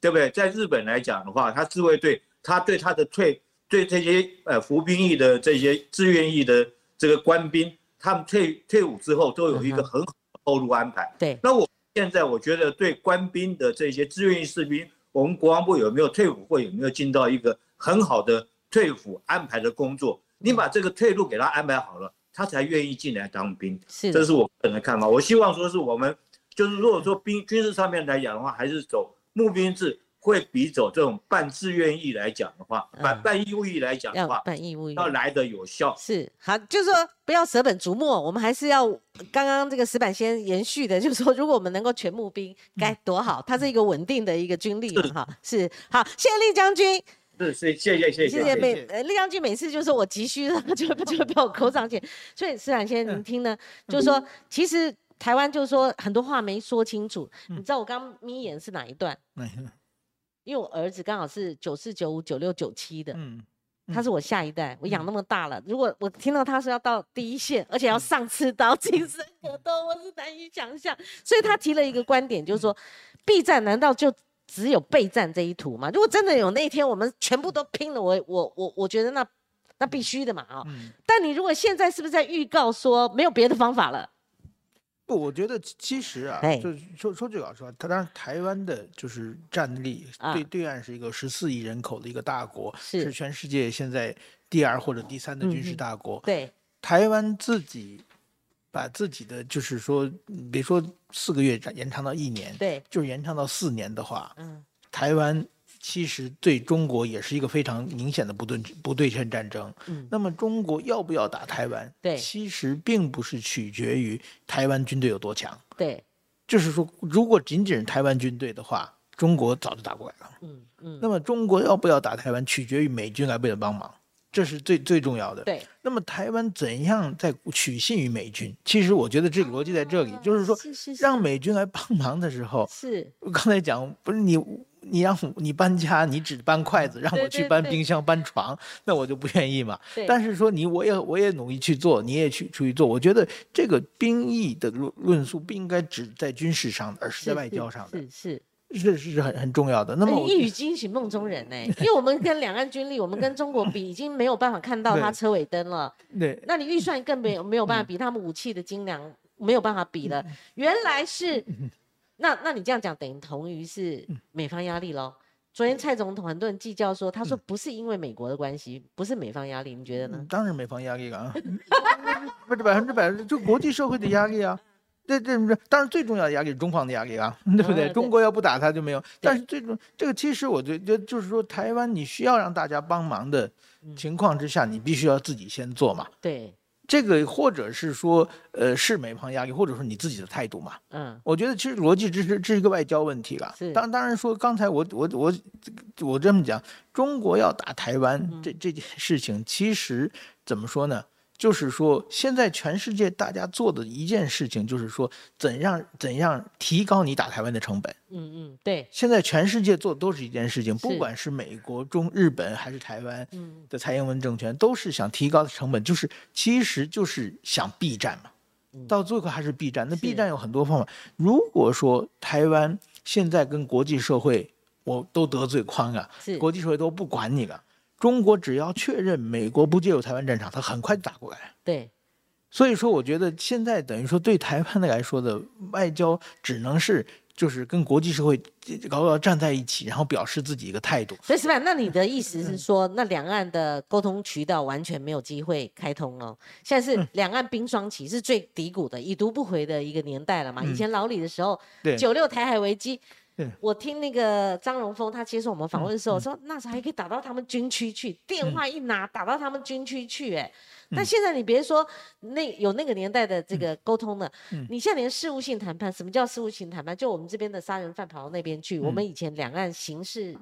对不对？在日本来讲的话，他自卫队，他对他的退，对这些呃服兵役的这些志愿役的这个官兵，他们退退伍之后都有一个很好的后路安排。对。那我现在我觉得对官兵的这些志愿役士兵，我们国防部有没有退伍或有没有尽到一个很好的退伍安排的工作？你把这个退路给他安排好了，他才愿意进来当兵。是。这是我个人的看法。我希望说是我们就是如果说兵军事上面来讲的话，还是走。募兵制会比走这种半自愿意来讲的话，半半义务役来讲的话，半义务役要来的有效。是好，就是说不要舍本逐末，我们还是要刚刚这个石板先延续的，就是说如果我们能够全募兵，该多好！它是一个稳定的一个军力哈。是好，谢谢厉将军。是，谢谢谢谢谢谢。每呃，丽将军每次就是我急需，就就会被我口上去。所以石板先生您听呢，就是说其实。台湾就是说很多话没说清楚，你知道我刚眯眼是哪一段？因为我儿子刚好是九四九五九六九七的，嗯，他是我下一代，我养那么大了，如果我听到他说要到第一线，而且要上刺刀、近身格斗，我是难以想象。所以他提了一个观点，就是说，B 站难道就只有备战这一途吗？如果真的有那一天我们全部都拼了，我我我我觉得那那必须的嘛啊！但你如果现在是不是在预告说没有别的方法了？不，我觉得其实啊，就说说句老实话，他当然台湾的就是战力，对对岸是一个十四亿人口的一个大国，是全世界现在第二或者第三的军事大国。对，台湾自己把自己的就是说，别说四个月延长到一年，对，就是延长到四年的话，嗯，台湾。其实对中国也是一个非常明显的不对不对称战争。嗯，那么中国要不要打台湾？对，其实并不是取决于台湾军队有多强。对，就是说，如果仅仅是台湾军队的话，中国早就打过来了。嗯嗯。那么中国要不要打台湾，取决于美军来不来帮忙，这是最最重要的。对。那么台湾怎样在取信于美军？其实我觉得这个逻辑在这里，就是说，让美军来帮忙的时候，是我刚才讲，不是你。你让你搬家，你只搬筷子，让我去搬冰箱、搬床，那我就不愿意嘛。但是说你，我也我也努力去做，你也去出去做。我觉得这个兵役的论论述不应该只在军事上的，而是在外交上的，是是是是很很重要的。那么一语惊醒梦中人呢？因为我们跟两岸军力，我们跟中国比，已经没有办法看到他车尾灯了。对，那你预算更没有没有办法比他们武器的精良，没有办法比了。原来是。那那你这样讲，等于同于是美方压力喽？昨天蔡总统很多人计较说，他说不是因为美国的关系，不是美方压力，你觉得呢？当然美方压力了啊，不是百分之百，就国际社会的压力啊。这这当然最重要的压力是中方的压力啊，对不对？中国要不打他就没有。但是最终这个其实我觉得就是说，台湾你需要让大家帮忙的情况之下，你必须要自己先做嘛。对，这个或者是说，呃，是美方压力，或者说你自己的态度嘛。嗯，我觉得其实逻辑这是这是一个外交问题了。当当然说，刚才我我我我这么讲，中国要打台湾这这件事情，其实怎么说呢？就是说，现在全世界大家做的一件事情，就是说怎样怎样提高你打台湾的成本。嗯嗯，对。现在全世界做的都是一件事情，不管是美国、中日本还是台湾的蔡英文政权，都是想提高成本，就是其实就是想避战嘛。到最后还是避战。那避战有很多方法。如果说台湾现在跟国际社会我都得罪宽了，国际社会都不管你了。中国只要确认美国不介入台湾战场，他很快就打过来。对，所以说我觉得现在等于说对台湾的来说的外交，只能是就是跟国际社会高高站在一起，然后表示自己一个态度。所以是吧？那你的意思是说，那两岸的沟通渠道完全没有机会开通哦？现在是两岸冰霜期，是最低谷的、已读不回的一个年代了嘛？以前老李的时候，九六台海危机。我听那个张荣峰他接受我们访问的时候说，那时候还可以打到他们军区去，电话一拿打到他们军区去，哎，那现在你别说那有那个年代的这个沟通了，你现在连事务性谈判，什么叫事务性谈判？就我们这边的杀人犯跑到那边去，我们以前两岸刑事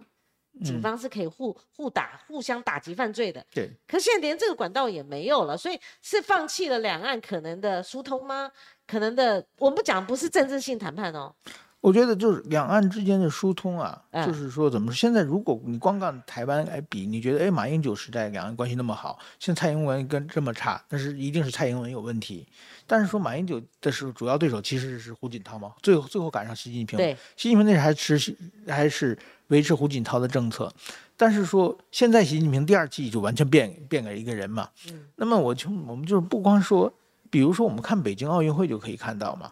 警方是可以互互打、互相打击犯罪的，对。可现在连这个管道也没有了，所以是放弃了两岸可能的疏通吗？可能的，我们不讲不是政治性谈判哦。我觉得就是两岸之间的疏通啊，就是说怎么说？现在如果你光跟台湾来比，你觉得哎，马英九时代两岸关系那么好，现在蔡英文跟这么差，但是一定是蔡英文有问题。但是说马英九的时候，主要对手其实是胡锦涛嘛，最后最后赶上习近平，对，习近平那时还持还是维持胡锦涛的政策。但是说现在习近平第二季就完全变变了一个人嘛。嗯，那么我就我们就是不光说，比如说我们看北京奥运会就可以看到嘛。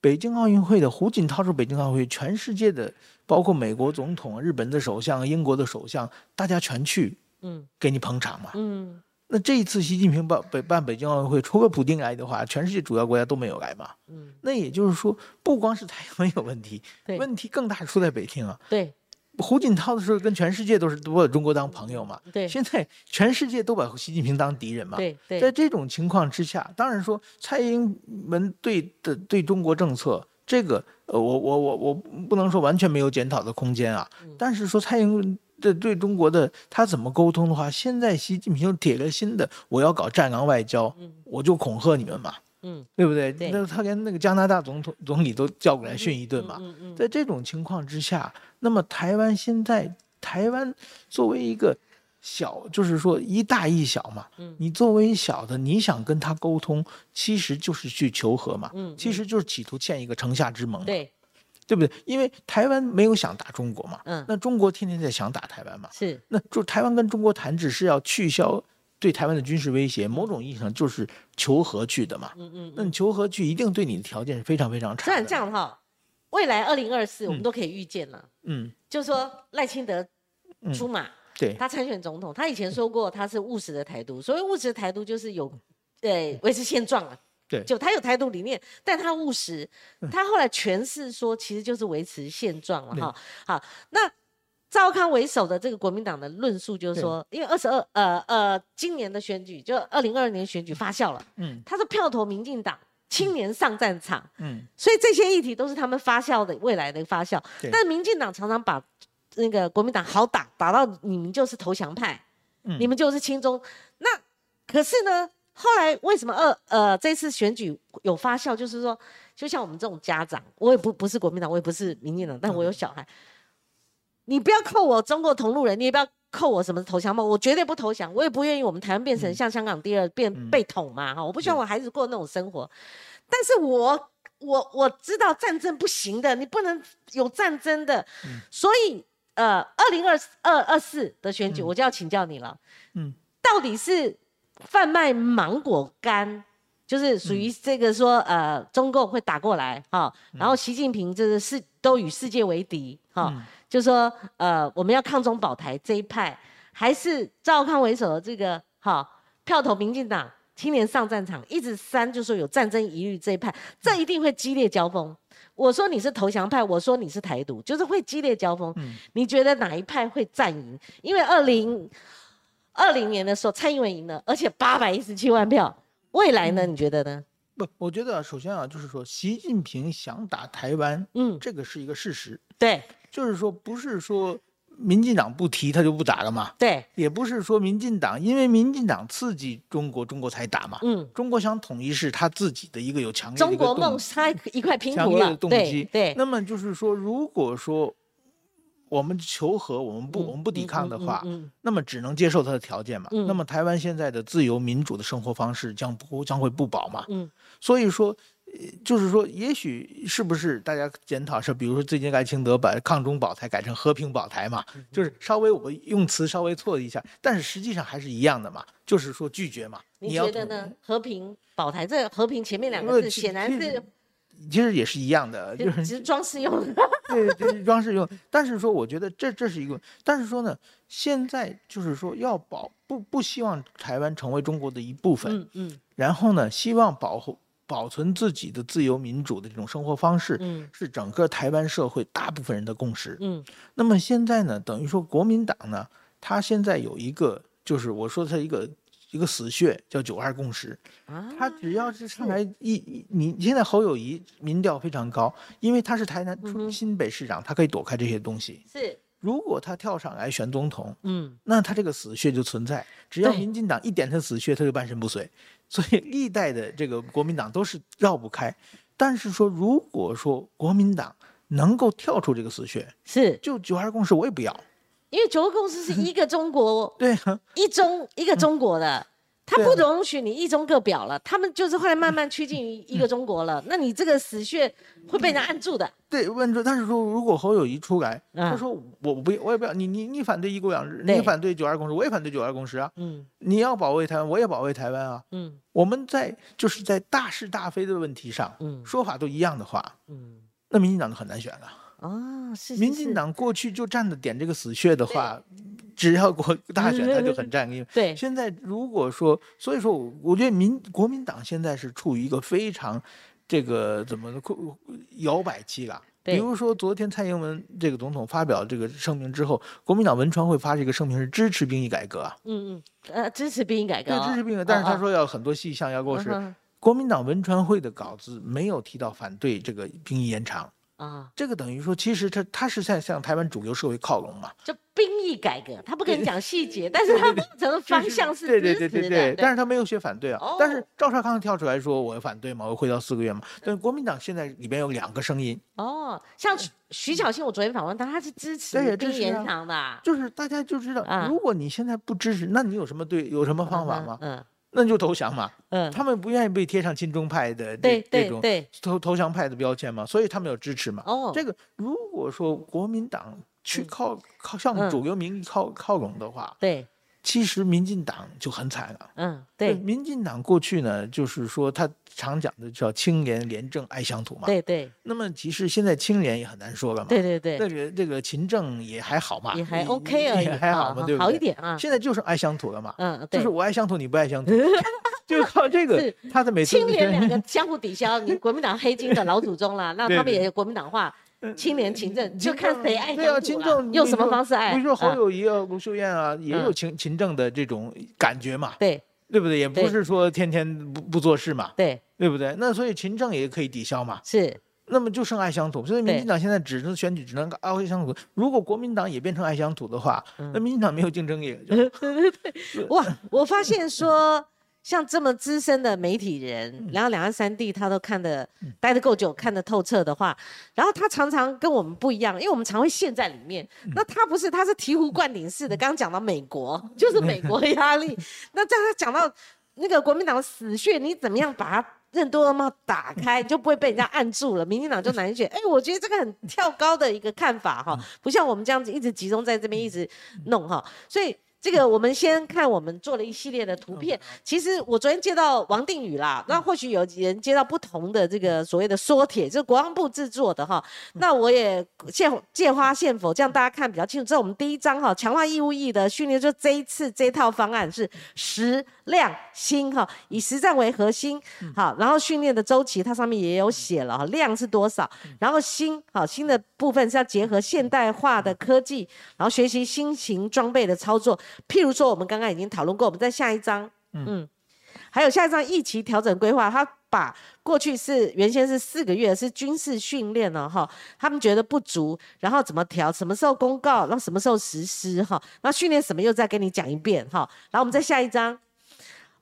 北京奥运会的胡锦涛是北京奥运会，全世界的包括美国总统、日本的首相、英国的首相，大家全去，嗯，给你捧场嘛，嗯。那这一次习近平办北办北京奥运会，除了普京来的话，全世界主要国家都没有来嘛，嗯。那也就是说，不光是台湾有问题，问题更大出在北京啊，对。胡锦涛的时候，跟全世界都是都把中国当朋友嘛。对。现在全世界都把习近平当敌人嘛。对对。在这种情况之下，当然说蔡英文对的对中国政策，这个呃，我我我我不能说完全没有检讨的空间啊。嗯。但是说蔡英文的对中国的他怎么沟通的话，现在习近平铁了心的，我要搞战狼外交，我就恐吓你们嘛。嗯。对不对？那他连那个加拿大总统总理都叫过来训一顿嘛。嗯嗯。在这种情况之下。那么台湾现在，台湾作为一个小，就是说一大一小嘛，嗯，你作为小的，你想跟他沟通，其实就是去求和嘛，嗯，其实就是企图建一个城下之盟，对，对不对？因为台湾没有想打中国嘛，嗯，那中国天天在想打台湾嘛，是，那就台湾跟中国谈，只是要取消对台湾的军事威胁，某种意义上就是求和去的嘛，嗯嗯，那你求和去，一定对你的条件是非常非常差。这样这样哈。未来二零二四，我们都可以预见了。嗯，就说赖清德出马，对，他参选总统，他以前说过他是务实的台独。所谓务实的台独，就是有，对，维持现状啊。对，就他有台独理念，但他务实。他后来诠释说，其实就是维持现状了哈。好，那赵康为首的这个国民党的论述就是说，因为二十二呃呃，今年的选举就二零二二年选举发酵了。嗯，他是票投民进党。青年上战场，嗯，所以这些议题都是他们发酵的未来的发酵。但民进党常常把那个国民党好打，打到你们就是投降派，你们就是亲中。那可是呢，后来为什么二呃这次选举有发酵？就是说，就像我们这种家长，我也不不是国民党，我也不是民进党，但我有小孩，你不要扣我中国同路人，你也不要。扣我什么投降梦？我绝对不投降，我也不愿意我们台湾变成像香港第二变被捅嘛哈！我不希望我孩子过那种生活。但是我我我知道战争不行的，你不能有战争的。所以呃，二零二二二四的选举，我就要请教你了。嗯，到底是贩卖芒果干就是属于这个说呃中共会打过来哈，然后习近平就是世都与世界为敌哈，就说呃我们要抗中保台这一派，还是赵康为首的这个哈票投民进党青年上战场，一直三就说有战争疑虑这一派，这一定会激烈交锋。我说你是投降派，我说你是台独，就是会激烈交锋。你觉得哪一派会战赢？因为二零二零年的时候蔡英文赢了，而且八百一十七万票。未来呢？你觉得呢？不，我觉得首先啊，就是说习近平想打台湾，嗯，这个是一个事实。对，就是说不是说民进党不提他就不打了嘛。对，也不是说民进党因为民进党刺激中国，中国才打嘛。嗯，中国想统一是他自己的一个有强烈的中国梦，他一块拼图了。动机。对，那么就是说，如果说。我们求和，我们不，我们不抵抗的话，那么只能接受他的条件嘛。那么台湾现在的自由民主的生活方式将不将会不保嘛？所以说，就是说，也许是不是大家检讨是，比如说最近赖清德把抗中保台改成和平保台嘛，就是稍微我用词稍微错了一下，但是实际上还是一样的嘛，就是说拒绝嘛。你觉得呢？和平保台这和平前面两个字显然是。其实也是一样的，就是只是装饰用。对，就是装饰用。但是说，我觉得这这是一个，但是说呢，现在就是说要保不不希望台湾成为中国的一部分。嗯嗯。然后呢，希望保护保存自己的自由民主的这种生活方式，嗯，是整个台湾社会大部分人的共识。嗯。那么现在呢，等于说国民党呢，他现在有一个，就是我说他一个。一个死穴叫九二共识，他只要是上来一，你现在侯友谊民调非常高，因为他是台南新北市长，他可以躲开这些东西。是，如果他跳上来选总统，嗯，那他这个死穴就存在，只要民进党一点他死穴，他就半身不遂。所以历代的这个国民党都是绕不开。但是说，如果说国民党能够跳出这个死穴，是，就九二共识我也不要。因为九个共识是一个中国，对，一中一个中国的，他不容许你一中各表了，他们就是后来慢慢趋近于一个中国了。那你这个死穴会被人按住的。对，问住。但是说，如果侯友谊出来，他说我不，我也不要你，你你反对一国两制，你反对九二共识，我也反对九二共识啊。嗯，你要保卫台湾，我也保卫台湾啊。嗯，我们在就是在大是大非的问题上，嗯，说法都一样的话，嗯，那民进党就很难选了。哦，是民进党过去就站着点这个死穴的话，只要国大选他就很占因为对，现在如果说，所以说，我我觉得民国民党现在是处于一个非常这个怎么摇摆期了。比如说昨天蔡英文这个总统发表这个声明之后，国民党文传会发这个声明是支持兵役改革啊。嗯嗯，呃，支持兵役改革，对，支持兵役，但是他说要很多细项要落实。国民党文传会的稿子没有提到反对这个兵役延长。啊，这个等于说，其实他他是在向台湾主流社会靠拢嘛。就兵役改革，他不跟你讲细节，但是他整个方向是对对对对对。但是他没有写反对啊。但是赵少康跳出来说，我要反对嘛，我回到四个月嘛。但是国民党现在里边有两个声音。哦，像徐小庆，我昨天访问他，他是支持兵延长的。就是大家就知道，如果你现在不支持，那你有什么对有什么方法吗？嗯。那就投降嘛，嗯，他们不愿意被贴上亲中派的这这种投投降派的标签嘛，所以他们有支持嘛。哦，这个如果说国民党去靠靠向主流民意靠靠拢的话，对。其实民进党就很惨了。嗯，对，民进党过去呢，就是说他常讲的叫清廉廉政爱乡土嘛。对对。那么其实现在清廉也很难说了嘛。对对对。这个这个勤政也还好嘛。也还 OK 啊。也。还好嘛，对不对？好一点啊。现在就是爱乡土了嘛。嗯，就是我爱乡土，你不爱乡土，就靠这个。他的每次清廉两个相互抵消，你国民党黑金的老祖宗了，那他们也有国民党化。清廉勤政，就看谁爱对啊，勤政用什么方式爱？比如说侯友谊啊、卢秀燕啊，也有勤勤政的这种感觉嘛。对，对不对？也不是说天天不不做事嘛。对，对不对？那所以勤政也可以抵消嘛。是。那么就剩爱乡土，所以民进党现在只能选举，只能爱乡土。如果国民党也变成爱乡土的话，那民进党没有竞争力。哇，我发现说。像这么资深的媒体人，然后两岸三地他都看得待得够久，看得透彻的话，然后他常常跟我们不一样，因为我们常会陷在里面。那他不是，他是醍醐灌顶式的。刚刚讲到美国，就是美国压力。那在他讲到那个国民党的死穴，你怎么样把它任督二脉打开，就不会被人家按住了？民进党就难选。哎，我觉得这个很跳高的一个看法哈，不像我们这样子一直集中在这边一直弄哈。所以这个我们先看，我们做了一系列的图片。其实我昨天接到王定宇啦，那或许有人接到不同的这个所谓的缩帖，就是国防部制作的哈。那我也借借花献佛，这样大家看比较清楚。这是我们第一章哈，强化义务役的训练，就这一次这套方案是实量新哈，以实战为核心。好，然后训练的周期它上面也有写了哈，量是多少，然后新好新的部分是要结合现代化的科技，然后学习新型装备的操作。譬如说，我们刚刚已经讨论过，我们在下一章，嗯，还有下一章一期调整规划，他把过去是原先是四个月是军事训练了哈，他们觉得不足，然后怎么调，什么时候公告，然后什么时候实施哈，那训练什么又再跟你讲一遍哈，然后我们再下一章。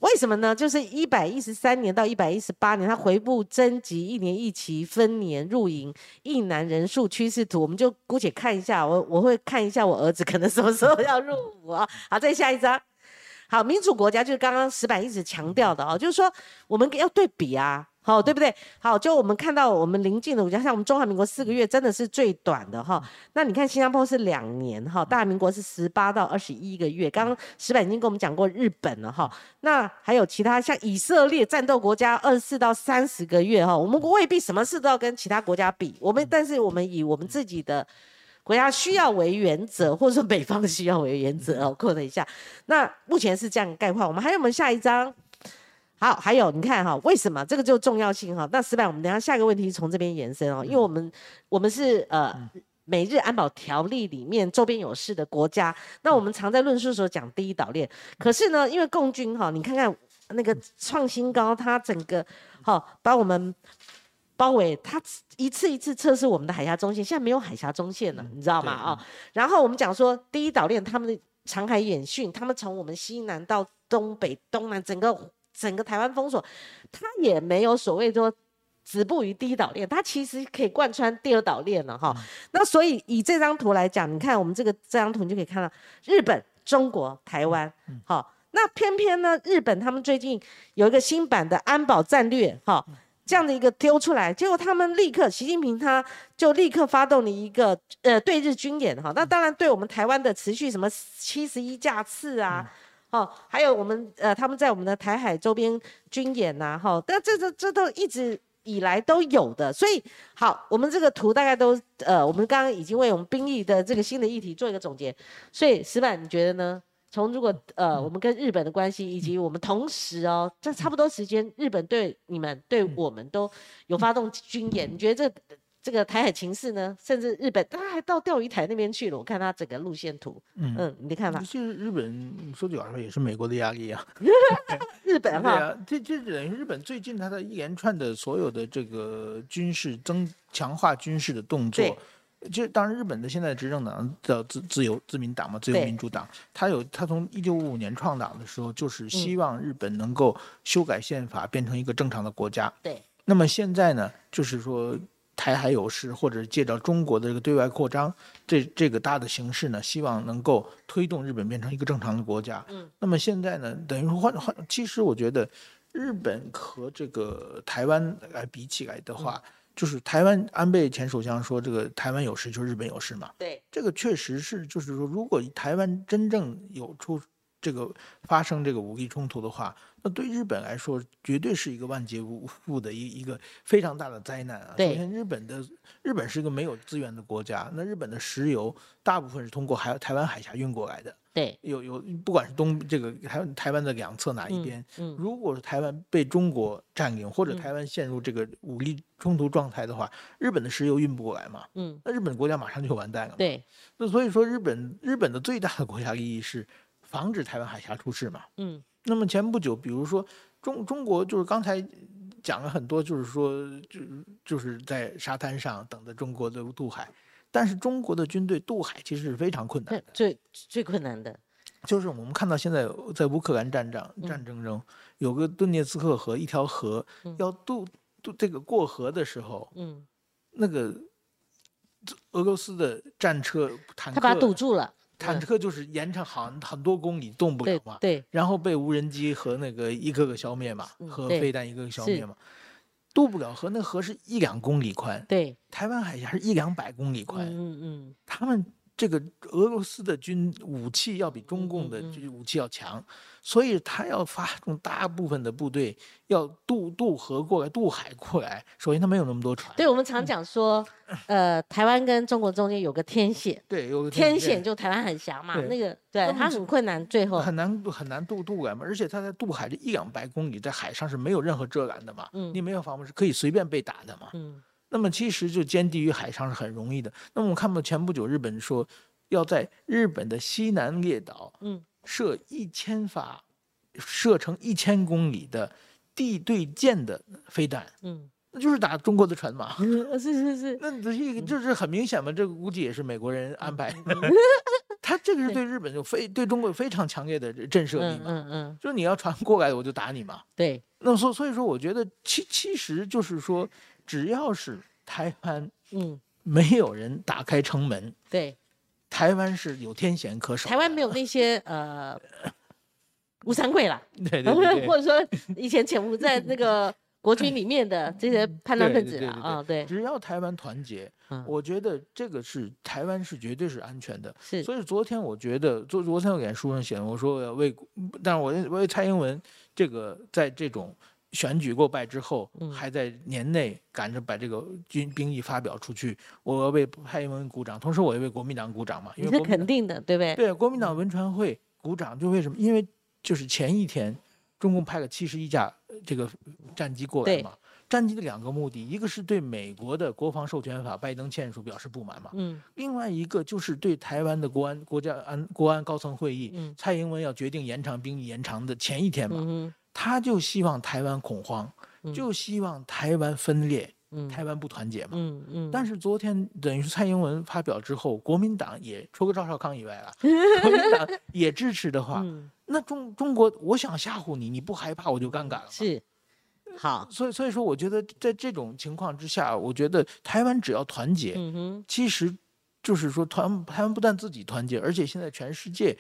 为什么呢？就是一百一十三年到一百一十八年，他回顾征集一年一期分年入营一男人数趋势图，我们就姑且看一下。我我会看一下我儿子可能什么时候要入伍啊？好，再下一张。好，民主国家就是刚刚石板一直强调的哦，就是说我们要对比啊。好，对不对？好，就我们看到我们邻近的国家，像我们中华民国四个月真的是最短的哈。那你看新加坡是两年哈，大民国是十八到二十一个月。刚刚石板已经跟我们讲过日本了哈。那还有其他像以色列战斗国家二十四到三十个月哈。我们未必什么事都要跟其他国家比，我们但是我们以我们自己的国家需要为原则，或者说北方需要为原则哦，过了一下。那目前是这样概况。我们还有我们下一章。好，还有你看哈，为什么这个就重要性哈？那失败，我们等下下一个问题从这边延伸哦，因为我们我们是呃美日安保条例里面周边有事的国家，那我们常在论述的时候讲第一岛链，可是呢，因为共军哈，你看看那个创新高，它整个哈把我们包围，它一次一次测试我们的海峡中线，现在没有海峡中线了，你知道吗？啊，然后我们讲说第一岛链，他们的长海演训，他们从我们西南到东北、东南整个。整个台湾封锁，它也没有所谓说止步于第一岛链，它其实可以贯穿第二岛链了哈。那所以以这张图来讲，你看我们这个这张图，你就可以看到日本、中国、台湾，好，那偏偏呢，日本他们最近有一个新版的安保战略，哈，这样的一个丢出来，结果他们立刻，习近平他就立刻发动了一个呃对日军演，哈，那当然对我们台湾的持续什么七十一架次啊。哦，还有我们呃，他们在我们的台海周边军演呐，哈，但这这这都一直以来都有的，所以好，我们这个图大概都呃，我们刚刚已经为我们兵役的这个新的议题做一个总结，所以石板你觉得呢？从如果呃，我们跟日本的关系，以及我们同时哦，在差不多时间，日本对你们对我们都有发动军演，你觉得这？这个台海情势呢，甚至日本，他还到钓鱼台那边去了。我看他整个路线图，嗯嗯，你看法？其实日本说句老实话，也是美国的压力啊。日本哈，这这等于日本最近他的一连串的所有的这个军事增强化军事的动作，就当然日本的现在执政党叫自自由自民党嘛，自由民主党，他有他从一九五五年创党的时候，就是希望日本能够修改宪法，变成一个正常的国家。对。那么现在呢，就是说。台海有事，或者借着中国的这个对外扩张，这这个大的形势呢，希望能够推动日本变成一个正常的国家。嗯，那么现在呢，等于说换换，其实我觉得日本和这个台湾来比起来的话，就是台湾安倍前首相说这个台湾有事就日本有事嘛。对，这个确实是，就是说如果台湾真正有出。这个发生这个武力冲突的话，那对日本来说绝对是一个万劫不复的一一个非常大的灾难啊！首先，日本的日本是一个没有资源的国家，那日本的石油大部分是通过海台湾海峡运过来的。对，有有，不管是东这个台湾台湾的两侧哪一边，嗯，如果是台湾被中国占领，或者台湾陷入这个武力冲突状态的话，日本的石油运不过来嘛？嗯，那日本国家马上就完蛋了。对，那所以说日本日本的最大的国家利益是。防止台湾海峡出事嘛？嗯，那么前不久，比如说中中国就是刚才讲了很多，就是说就就是在沙滩上等着中国的渡海，但是中国的军队渡海其实是非常困难的，最最困难的，就是我们看到现在在乌克兰战争战争中，有个顿涅茨克河一条河要渡渡这个过河的时候，嗯，那个俄罗斯的战车坦克他把它堵住了。坦克就是延长很很多公里动不了嘛，对，然后被无人机和那个一个个消灭嘛，和飞弹一个个消灭嘛，渡不了河，那河是一两公里宽，对，台湾海峡是一两百公里宽，嗯嗯，他们这个俄罗斯的军武器要比中共的这武器要强，所以他要发动大部分的部队要渡渡河过来、渡海过来。首先，他没有那么多船。对，我们常讲说，呃，台湾跟中国中间有个天险，对，有个天险就台湾很狭嘛，那个对他很困难，最后很难很难渡渡来嘛。而且他在渡海这一两百公里，在海上是没有任何遮拦的嘛，嗯，你没有防护是可以随便被打的嘛，嗯。那么其实就歼敌于海上是很容易的。那么我们看到前不久日本说要在日本的西南列岛，嗯，设一千发，射程一千公里的地对舰的飞弹，嗯，那就是打中国的船嘛。是是是。那这个就是很明显嘛，这个估计也是美国人安排。他这个是对日本就非对中国有非常强烈的震慑力嘛。嗯嗯。就是你要船过来，我就打你嘛。对。那所所以说，我觉得其其实就是说。只要是台湾，嗯，没有人打开城门，对，台湾是有天险可守。台湾没有那些呃，吴三桂啦，对对对，或者说以前潜伏在那个 国军里面的这些叛乱分子啊，对。只要台湾团结，我觉得这个是台湾是绝对是安全的。是。所以昨天我觉得，昨昨天我给书上写了，我说我要为，但是我为蔡英文这个在这种。选举过败之后，还在年内赶着把这个军兵役发表出去，我要为蔡英文鼓掌，同时我也为国民党鼓掌嘛。你是肯定的，对不对？对，国民党文传会鼓掌，就为什么？因为就是前一天，中共派了七十一架这个战机过来嘛。战机的两个目的，一个是对美国的国防授权法拜登签署表示不满嘛。嗯。另外一个就是对台湾的国安国家安国安高层会议，蔡英文要决定延长兵役延长的前一天嘛。他就希望台湾恐慌，就希望台湾分裂，台湾不团结嘛。嗯嗯。但是昨天等于是蔡英文发表之后，国民党也除了赵少康以外了，国民党也支持的话，那中中国我想吓唬你，你不害怕我就尴尬了。是，好。所以所以说，我觉得在这种情况之下，我觉得台湾只要团结，其实就是说团台湾不但自己团结，而且现在全世界，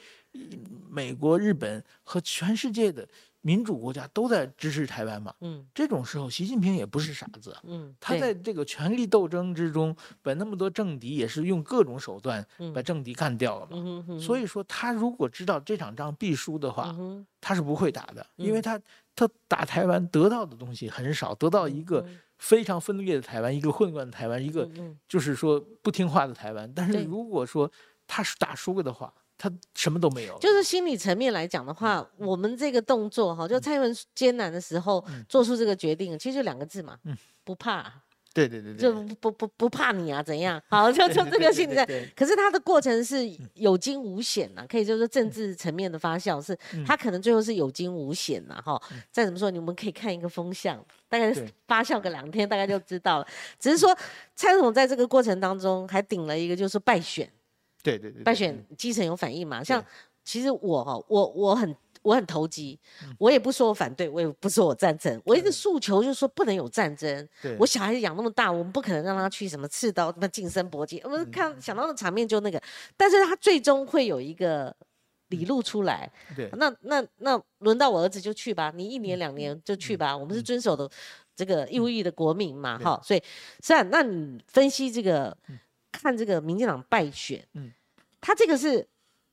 美国、日本和全世界的。民主国家都在支持台湾嘛？嗯，这种时候，习近平也不是傻子。嗯，他在这个权力斗争之中，把那么多政敌也是用各种手段把政敌干掉了嘛。所以说，他如果知道这场仗必输的话，他是不会打的，因为他他打台湾得到的东西很少，得到一个非常分裂的台湾，一个混乱的台湾，一个就是说不听话的台湾。但是如果说他是打输了的话，他什么都没有，就是心理层面来讲的话，我们这个动作哈，就蔡英文艰难的时候做出这个决定，其实就两个字嘛，不怕。对对对对，就不不不怕你啊？怎样？好，就就这个心理在。可是他的过程是有惊无险呐，可以就是政治层面的发酵，是他可能最后是有惊无险呐。哈，再怎么说，你们可以看一个风向，大概 发酵个两天，大概就知道了。只是说蔡总在这个过程当中还顶了一个，就是败选。对对对，败选基层有反应嘛？像其实我哈，我我很我很投机，我也不说我反对，我也不说我赞成，我一直诉求就是说不能有战争。我小孩子养那么大，我们不可能让他去什么刺刀、什么近身搏击。我们看想到的场面就那个，但是他最终会有一个理路出来。对，那那那轮到我儿子就去吧，你一年两年就去吧。我们是遵守的这个义务役的国民嘛，哈。所以是啊，那你分析这个。看这个民进党败选，嗯，他这个是，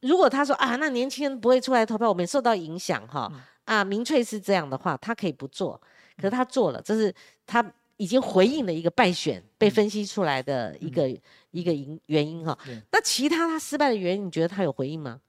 如果他说啊，那年轻人不会出来投票，我们受到影响哈，啊，民粹是这样的话，他可以不做，可是他做了，这是他已经回应了一个败选被分析出来的一个一个因原因哈。那其他他失败的原因，你觉得他有回应吗？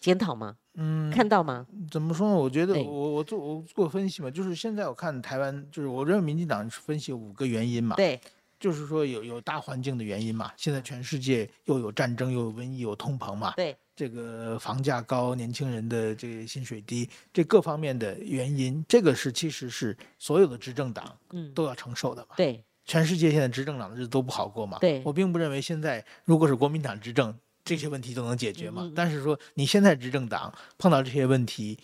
检讨吗？嗯，看到吗？怎么说呢？我觉得我我做我做分析嘛，就是现在我看台湾，就是我认为民进党分析五个原因嘛。对。就是说有有大环境的原因嘛，现在全世界又有战争，又有瘟疫，有通膨嘛，对，这个房价高，年轻人的这个薪水低，这各方面的原因，这个是其实是所有的执政党嗯都要承受的嘛，对，全世界现在执政党的日子都不好过嘛，对我并不认为现在如果是国民党执政，这些问题都能解决嘛，但是说你现在执政党碰到这些问题。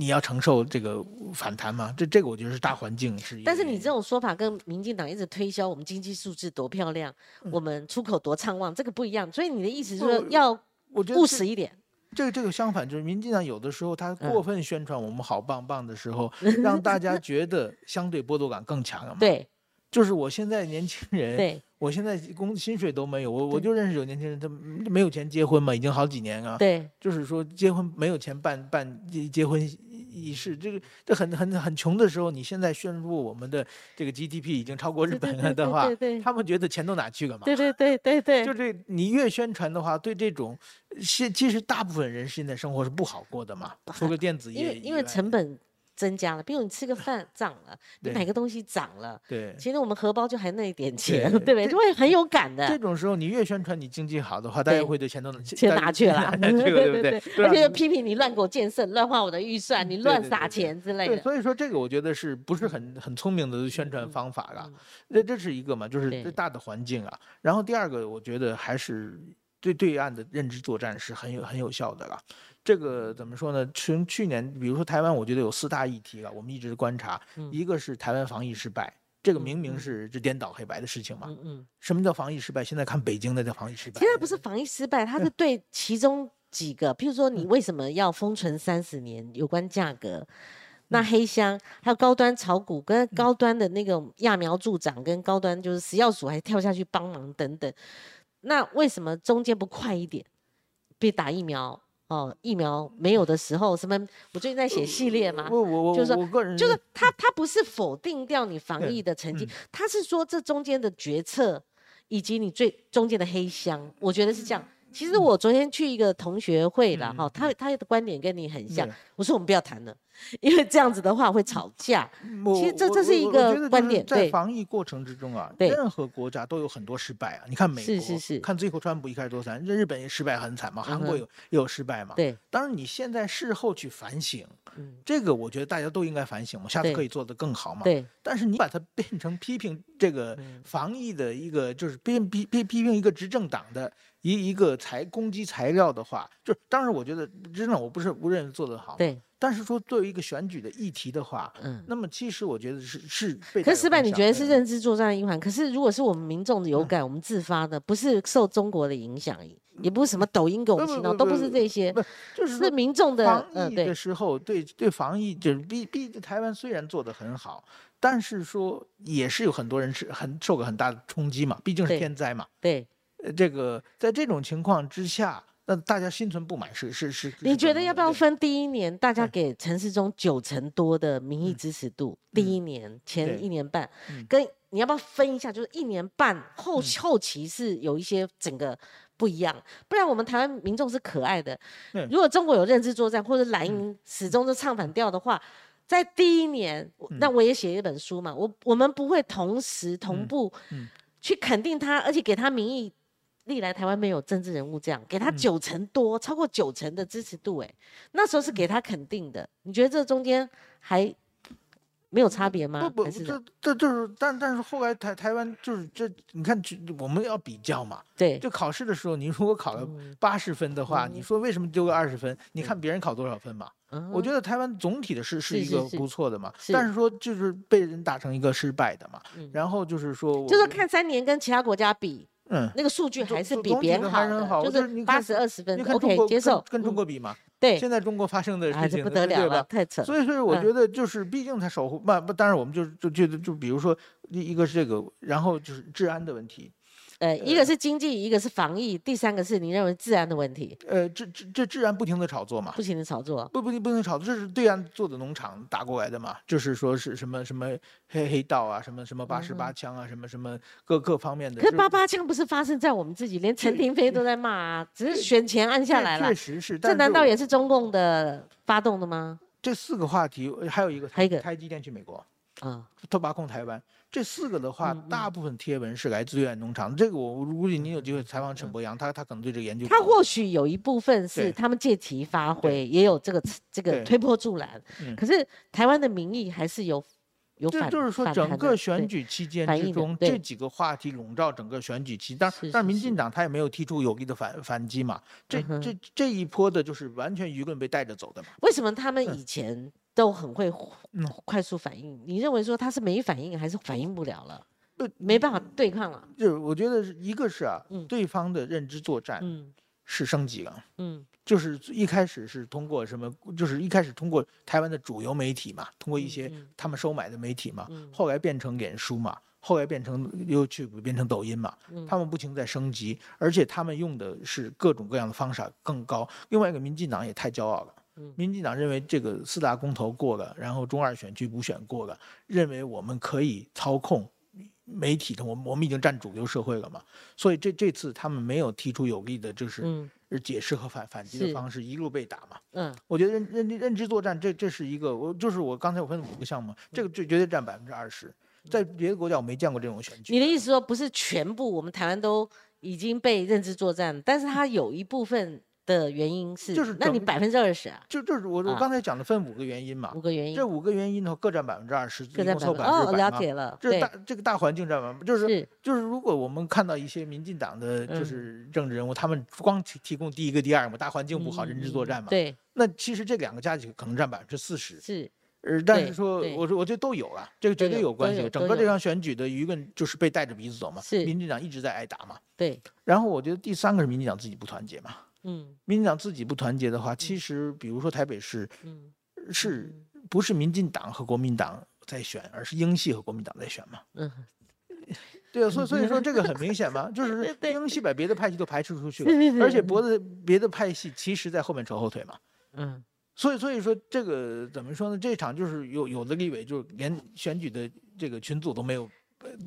你要承受这个反弹吗？这这个我觉得是大环境是。但是你这种说法跟民进党一直推销我们经济数字多漂亮，我们出口多畅旺，这个不一样。所以你的意思是说要务实一点。这个这个相反，就是民进党有的时候他过分宣传我们好棒棒的时候，让大家觉得相对剥夺感更强了嘛？对，就是我现在年轻人，对，我现在工薪水都没有，我我就认识有年轻人，他没有钱结婚嘛，已经好几年啊。对，就是说结婚没有钱办办结结婚仪式，这个这很很很穷的时候，你现在宣布我们的这个 GDP 已经超过日本了的话，对对对他们觉得钱都哪去了嘛？对对对对对，就这，你越宣传的话，对这种现其实大部分人现在生活是不好过的嘛，除了电子因为因为成本增加了，比如你吃个饭 涨了，你买个东西涨了，对。其实我们荷包就还那一点钱，对对不对？就会很有感的这。种时候，你越宣传你经济好的话，大家会对钱都钱拿去了，对不对？而且又批评你乱给我建设、乱花我的预算、你乱撒钱之类的。所以说这个我觉得是不是很很聪明的宣传方法啊？那这是一个嘛，就是最大的环境啊。然后第二个，我觉得还是对对岸的认知作战是很有很有效的了。这个怎么说呢？从去年，比如说台湾，我觉得有四大议题了，我们一直观察，嗯一个是台湾防疫失败。这个明明是这颠倒黑白的事情嘛？嗯嗯，什么叫防疫失败？现在看北京的叫防疫失败。现在不是防疫失败，它是对其中几个，譬如说你为什么要封存三十年，有关价格。那黑箱还有高端炒股跟高端的那个揠苗助长，跟高端就是食药署还跳下去帮忙等等，那为什么中间不快一点？被打疫苗哦，疫苗没有的时候，什么？我最近在写系列嘛，我我我就是说我个人就是他他不是否定掉你防疫的成绩嗯，他是说这中间的决策以及你最中间的黑箱，我觉得是这样。其实我昨天去一个同学会了哈，他他的观点跟你很像对，我说我们不要谈了，因为这样子的话会吵架。其实这这是一个观点在防疫过程之中啊，对任何国家都有很多失败啊。你看美国，是是是看最后川普一开始多惨，日本也失败很惨嘛，韩国有也有失败嘛。对，当然你现在事后去反省，嗯这个我觉得大家都应该反省嘛，下次可以做得更好嘛。对但是你把它变成批评这个嗯防疫的一个，就是批批批批评一个执政党的一一个材攻击材料的话，就当然我觉得真的我不是不认为做得好，，对，但是说作为一个选举的议题的话，嗯。那么其实我觉得是是被可是失败，你觉得是认？知作战的一环？可是如果是我们民众的有感，我们自发的，不是受中国的影响，也不是什么抖音给我们洗脑，都不是这些，不就是是民众的防，嗯，对疫的，时候，对对防疫，就是毕毕台湾虽然做得很好，但是说也是有很多人是很受过很大的冲击嘛，毕竟是天灾嘛。对。呃，这个在这种情况之下，那大家心存不满是是是。你觉得要不要分？第一年大家给陈世忠九成多的民意支持度？第一年前一年半嗯，跟你要不要分一下？就是一年半后后期是有一些整个不一样，不然我们台湾民众是可爱的对。如果中国有认知作战或者蓝营始终都唱反调的话。在第一年，那我也写一本书嘛，我我们不会同时同步嗯去肯定他，而且给他民意。历来台湾没有政治人物这样，给嗯他九成多，超过九成的支持度，哎，那时候是给他肯定的。你觉得这中间还没有差别吗？不不，是这这就是，但但是后来台台湾就是这，你看，我们要比较嘛。对就考试的时候，你如果考了嗯八十分的话，你说为什么丢个二十分？你看别人考多少分嘛？嗯我觉得台湾总体的是是一个不错的嘛，是但是说就是被人打成一个失败的嘛。嗯然后就是说，就是看三年跟其他国家比，嗯，那个数据还是比别人好就就是八十二十分你看中，OK 国跟接受，跟中嗯国比嘛，对，现在中国发生的啊，事情，这不得了了，？太扯。所以，所以我嗯觉得就是，毕竟他守护，不不，当然我们就就觉得，就比如说一一个是这个，然后就是治安的问题，呃，一个是经济，一个是防疫，第三个是你认为治安的问题，呃，这这这治安不停的炒作嘛不，停的炒作。不不停不能炒作，这是对岸做的农场打过来的嘛，就是说是什么什么黑黑道啊，什么什么八十八枪啊，什么什么各各方面的。可是八八枪不是发生在我们自己，连陈廷飞都在骂啊，只是选前按下来了确。实是，这难道也是中共的发动的吗？这四个话题？还有一个还有一个台积电去美国。啊，他把控台湾这四个的话，大部分贴文是来自对岸农场。这个我估计你有机会采访陈博阳，他他可能对这个研究。他或许有一部分是他们借题发挥，也有这个这个推波助澜嗯。可是台湾的民意还是有有反，就就是说，整个选举期间之中，这几个话题笼罩整个选举期。但是但是民进党他也没有提出有力的反反击嘛。这嗯这这一波的就是完全舆论被带着走的嘛。为什么他们以前都很会嗯快速反应？你认为说他是没反应，还是反应不了了？不没办法对抗了。就是我觉得是一个是啊嗯，对方的认知作战嗯是升级了。嗯就是一开始是通过什么，就是一开始通过台湾的主流媒体嘛，通过一些他们收买的媒体嘛，嗯后来变成脸书嘛，后来变成 YouTube 变成抖音嘛，嗯他们不停在升级，而且他们用的是各种各样的方法更高。另外一个，民进党也太骄傲了。嗯。民进党认为这个四大公投过了，然后中二选区补选过了，认为我们可以操控媒体的，我们我们已经占主流社会了嘛，所以这这次他们没有提出有力的，就是嗯。解释和反反击的方式，一路被打嘛。嗯。我觉得认认认知作战，这这是一个，我就是我刚才我分了五个项目，这个这绝绝对占百分之二十，在别的国家我没见过这种选举。你的意思说不是全部我们台湾都已经被认知作战，但是它有一部分的原因是，就是那你百分之二十啊，就就是我我啊刚才讲的分五个原因嘛五，个原因这，五个原因的话各占百分之二十，各占百分之百嘛。了解了，对这大，这个大环境占百分，就是是就是如果我们看到一些民进党的嗯就是政治人物，他们光提提供第一个、第二个嘛，大环境不好，认知作战嘛，嗯对，那其实这两个加起来可能占百分之四十。是呃，但是说，我说我觉得都有了，这个绝对有关系。整个这场选举的舆论就是被带着鼻子走嘛，是民进党一直在挨打嘛。对，然后我觉得第三个是民进党自己不团结嘛，嗯。民进党自己不团结的话，其实比如说台北市嗯。是不是民进党和国民党在选，而是英系和国民党在选嘛？嗯，对啊，所以所以说这个很明显嘛，就 是英系把别的派系都排斥出去了，而且别的别的派系其实在后面扯后腿嘛。嗯。所以所以说这个怎么说呢？这场就是有有的立委就连选举的这个群组都没有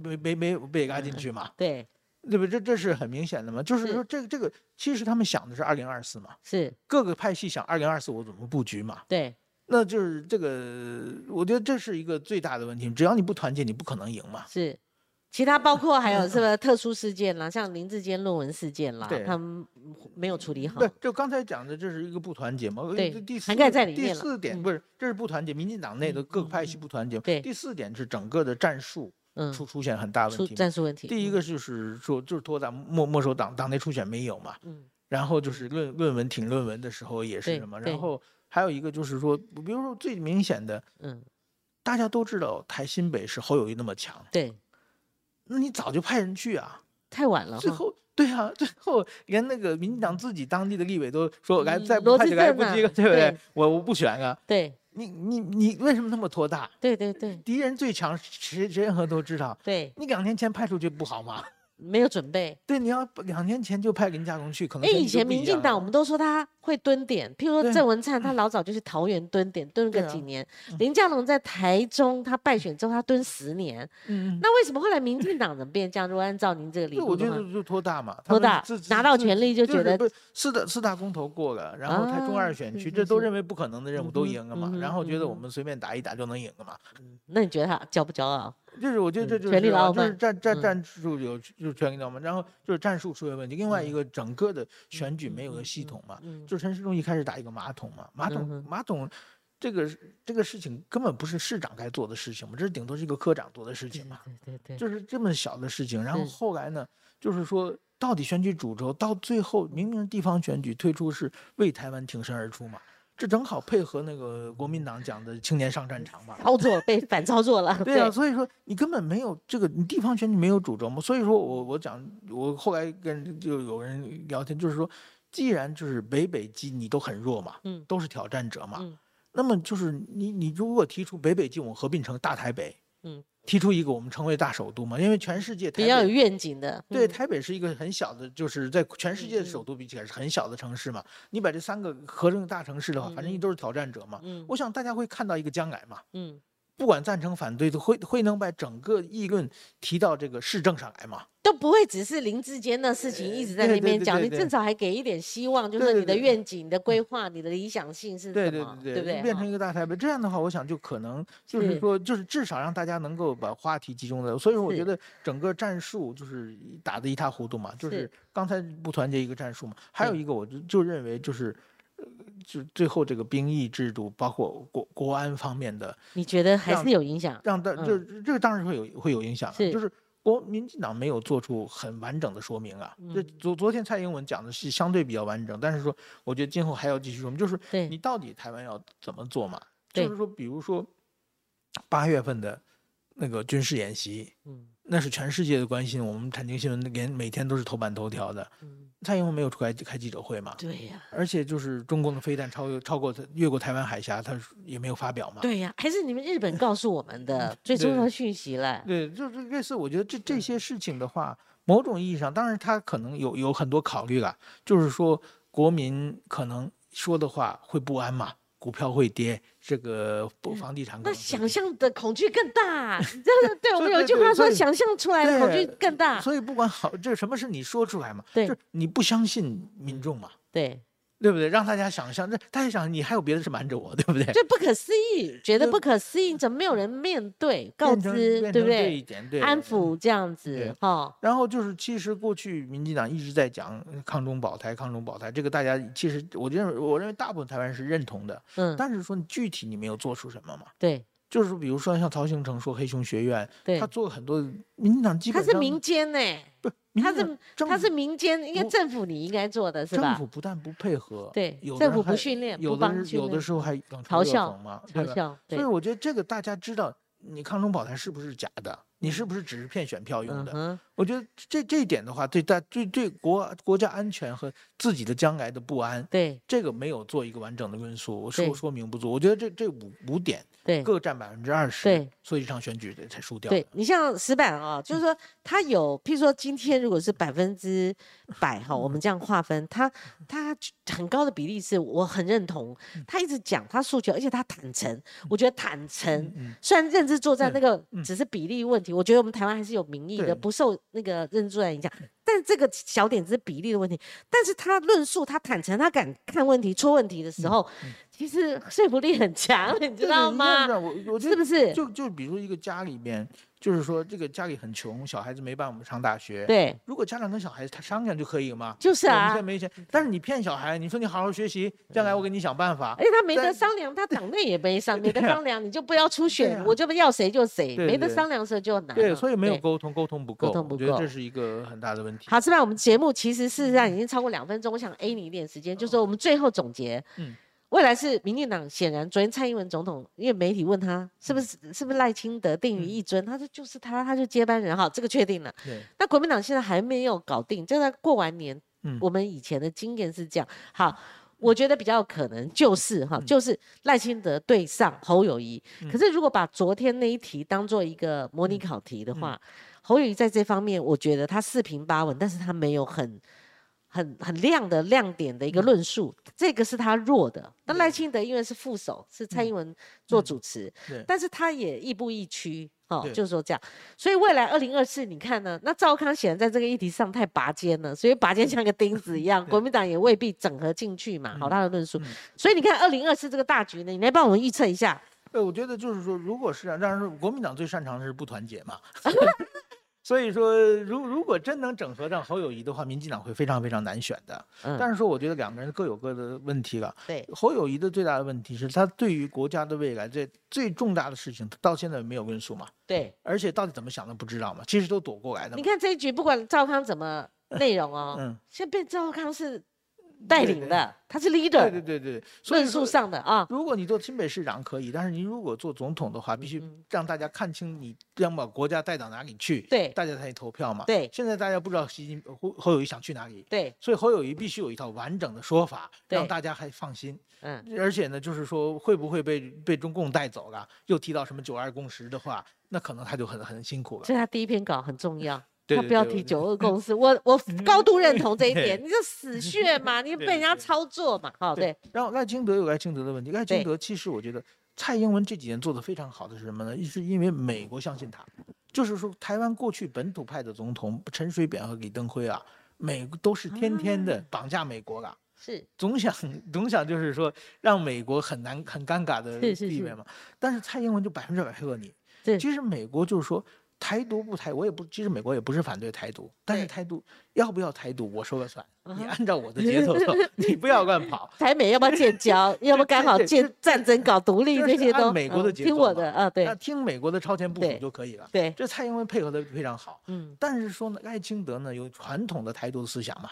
没没没有被拉进去嘛，对，对不对？这这是很明显的嘛。就是是说这个这个其实他们想的是二零二四嘛，是，各个派系想二零二四我怎么布局嘛。对，那就是这个，我觉得这是一个最大的问题。只要你不团结，你不可能赢嘛。是。其他包括还有 什么特殊事件啦，像林志坚论文事件啦，他们没有处理好对。，就刚才讲的，这是一个不团结嘛。呃对第四涵盖在里第面了嗯四点不是，这是不团结，民进党内的各个派系嗯不团结。对第四点是整个的战术嗯，出出现很大问题嘛。战术问题。嗯第一个就是说，就是脱党没没收党党内初选没有嘛，嗯，然后就是论论文挺论文的时候也是什么，然后还有一个就是说，比如说最明显的，嗯大家都知道台新北是侯友谊那么强，对，那你早就派人去啊，太晚了。最后。对啊，最后连那个民进党自己当地的立委都说来嗯再不派就来不及了，对不对对？我我不选啊！对你你你为什么那么拖大？对对对敌人最强，谁谁任何都知道。对，你两年前派出去不好吗？没有准备。对，你要两年前就派林佳龙去，可能哎，以前民进党我们都说他会蹲点，譬如说郑文灿，他老早就去桃园蹲点，蹲个几年。林佳龙在台中，他败选之后，他蹲十年。那为什么后来民进党怎么变这样？如果按照您这个理，论我觉得，就拖大嘛，拖大拿到权力就觉得四大四大公投过了，然后台中二选区，这都认为不可能的任务都赢了嘛然后觉得我们随便打一打就能赢了嘛，那你觉得他骄不骄傲？就是我觉得这嗯就是权力的傲慢嗯战战战术有就是权力的傲慢，然后就是战术出现问题，另外一个整个的选举没有个系统嘛，嗯，就陈世忠一开始打一个马桶嘛，马桶嗯马桶。这个这个事情根本不是市长该做的事情嘛，这顶多是一个科长做的事情嘛。对对对，就是这么小的事情，然后后来呢，就是说到底选举主轴到最后明明地方选举推出是为台湾挺身而出嘛，这正好配合那个国民党讲的青年上战场嘛。操作被反操作了。对啊，所以说你根本没有这个，你地方选举没有主轴嘛。所以说我我讲，我后来跟就有人聊天，就是说，既然就是北北基你都很弱嘛，嗯都是挑战者嘛，嗯那么就是你你如果提出北北基我们合并成大台北，嗯，提出一个我们成为大首都嘛，因为全世界台比较有北愿景的。对，嗯台北是一个很小的，就是在全世界的首都比起来是很小的城市嘛。你把这三个合成大城市的话，反正你都是挑战者嘛。嗯我想大家会看到一个将来嘛，嗯，不管赞成反对，都会会能把整个议论提到这个市政上来嘛。都不会只是林志坚的事情一直在那边讲，对对对对你至少还给一点希望，就是你的对对对愿景、你的规划、你的理想性是对什么，对对不对？变成一个大台北，这样的话，我想就可能就是是说，就是至少让大家能够把话题集中在。所以说，我觉得整个战术就是打得一塌糊涂嘛，就是是刚才不团结一个战术嘛，还有一个我就就认为就是。呃，就最后这个兵役制度，包括国国安方面的，你觉得还是有影响？让大嗯这这个当然会有会有影响啊，是就是国民进党没有做出很完整的说明啊。这嗯昨昨天蔡英文讲的是相对比较完整，但是说我觉得今后还要继续说明，就是你到底台湾要怎么做嘛？就是说，比如说八月份的那个军事演习，嗯那是全世界的关心，我们产经新闻连每天都是头版头条的。嗯，蔡英文没有出来开记者会嘛？对呀、而且就是中共的飞弹超超过它越过台湾海峡，他也没有发表嘛。对呀、还是你们日本告诉我们的最重要的讯息了。对，就是类似，我觉得这这些事情的话，某种意义上，当然他可能有有很多考虑了，就是说国民可能说的话会不安嘛，股票会跌，这个房地产可那想象的恐惧更大，你知道对我们有一句话说，想象出来的恐惧更大。所以不管好，这什么是你说出来嘛？对就是你不相信民众嘛，对，对不对？让大家想象，那大家想你还有别的事瞒着我，对不对？这不可思议，觉得不可思议，怎么没有人面对、告知，对不对？一点，对，安抚这样子对，哈，然后就是，其实过去民进党一直在讲抗中保台、抗中保台，这个大家其实我认为，我认为大部分台湾人是认同的，嗯，但是说你具体你没有做出什么嘛？对就是比如说像曹兴诚说黑熊学院，对他，做了很多民进党基本上他是民间呢，不他是政他是民间，应该政府你应该做的是吧政？府不但不配合，对政府不训练有的是有的时候还冷嘲笑讽嘛？嘲笑，所以，我觉得这个大家知道，你抗中保台是不是假的？你是不是只是骗选票用的？嗯，我觉得这这一点的话，对大对对国国家安全和自己的将来的不安，对这个没有做一个完整的论述，我说说明不足。我觉得这这五五点对各占百分之二十，对，所以这场选举才输掉。对，你像石板啊、就是说他有，譬如说今天如果是百分之百哈，我们这样划分，他他很高的比例是我很认同，他一直讲他诉求，而且他坦诚，我觉得坦诚，嗯虽然认知作战那个只是比例问题，我觉得我们台湾还是有民意的，不受那个认知作战影响。但这个小点子是比例的问题，但是他论述，他坦诚，他敢看问题、出问题的时候，其实说服力很强，你知道吗？？我我觉得是不是？就就比如一个家里边，就是说这个家里很穷，小孩子没办法上大学。对，如果家长跟小孩子他商量就可以嘛。就是啊我们现在。没钱，但是你骗小孩，你说你好好学习，将来我给你想办法而。且他没得商量，他党内也没商，没得商量，你就不要出对选，啊我就要谁就谁，没得商量的时候就难了。对，所以没有沟通，沟通不够，沟通不我觉得够这是一个很大的问题。好，这边我们节目其实事实上已经超过两分钟，我想 A 你一点时间，就是我们最后总结。嗯未来是民进党，显然昨天蔡英文总统，因为媒体问他是不是是不是赖清德定于一尊，他说就是他，他就接班人哈，这个确定了。对，那国民党现在还没有搞定，就在过完年，嗯我们以前的经验是这样。好，我觉得比较可能就是哈，就是赖清德对上侯友谊。嗯可是如果把昨天那一题当做一个模拟考题的嗯话，侯友谊在这方面，我觉得他四平八稳，但是他没有很。很很亮的亮点的一个嗯论述，这个是他弱的。那赖清德因为是副手，是蔡英文做主持，但是他也亦步亦趋，哦，就是说这样。所以未来二零二四，你看呢？那赵康显然在这个议题上太拔尖了，所以拔尖像个钉子一样，国民党也未必整合进去嘛。好，嗯他的论述嗯。所以你看二零二四这个大局呢，你来帮我们预测一下。呃，我觉得就是说，如果是啊，当然是国民党最擅长的是不团结嘛。所以说，如如果真能整合上侯友谊的话，民进党会非常非常难选的。嗯，但是说，我觉得两个人各有各的问题了。对，侯友谊的最大的问题是他对于国家的未来这最重大的事情，到现在没有论述嘛，对，而且到底怎么想的不知道嘛，其实都躲过来的。你看这一局，不管赵康怎么内容哦，嗯，现在变赵康是带领的，他是 leader，对对对，对论述上的啊。如果你做新北市长可以，但是您如果做总统的话，必须嗯让大家看清你将把国家带到哪里去，对大家才投票嘛。对现在大家不知道习近侯侯友谊想去哪里，对，所以侯友谊必须有一套完整的说法，让大家还放心。嗯，而且呢，就是说会不会被被中共带走了？又提到什么九二共识的话，那可能他就很很辛苦了。所以他第一篇稿很重要。对他不要提九二共识，我我高度认同这一 点。你就死穴嘛，你被人家操作嘛，好对，然后赖清德有赖清德的问题，赖对。清德其实我觉得蔡英文这几年做的非常好的是什么呢？是因为美国相信他，就是说台湾过去本土派的总统陈水扁和李登辉啊，美国都是天天的啊。绑架美国了。是。总想总想就是说让美国很难很尴尬的是是是地位嘛，但是蔡英文就百分之百配合你。对。其实美国就是说台独不台，我也不，其实美国也不是反对台独，但是台独要不要台独我说了算，你按照我的节奏走，你不要乱跑。台美要不要建交，要不要刚好建战争搞独立，就是这些都美国的节奏听我的啊，对那听美国的超前部署就可以了。对，这蔡英文配合的非常好，嗯但是说呢，赖清德呢有传统的台独思想嘛，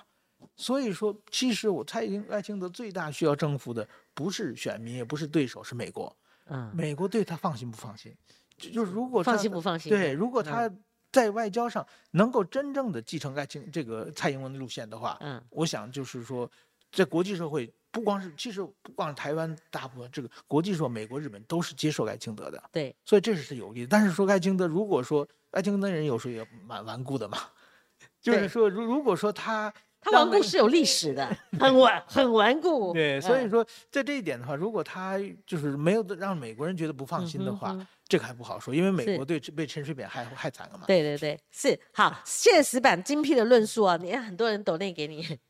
所以说其实我蔡英赖清德最大需要征服的不是选民，也不是对手，是美国。嗯，美国对他放心不放心？就就是如果放心不放心？对，如果嗯他在外交上能够真正的继承爱情这个蔡英文的路线的话，嗯，我想就是说，在国际社会，不光是其实不光是台湾，大部分这个国际说美国、日本都是接受赖清德的，对，所以这是有利的。但是说赖清德，如果说赖清德人有时候也蛮顽固的嘛，就是说如如果说他他顽固是有历史的，很顽很顽固。对，所以嗯说在这一点的话，如果他就是没有让美国人觉得不放心的话，嗯哼哼这个还不好说，因为美是国对被陈水扁害害惨了嘛。对对对，是好，现实版精辟的论述啊！你看很多人抖内给你，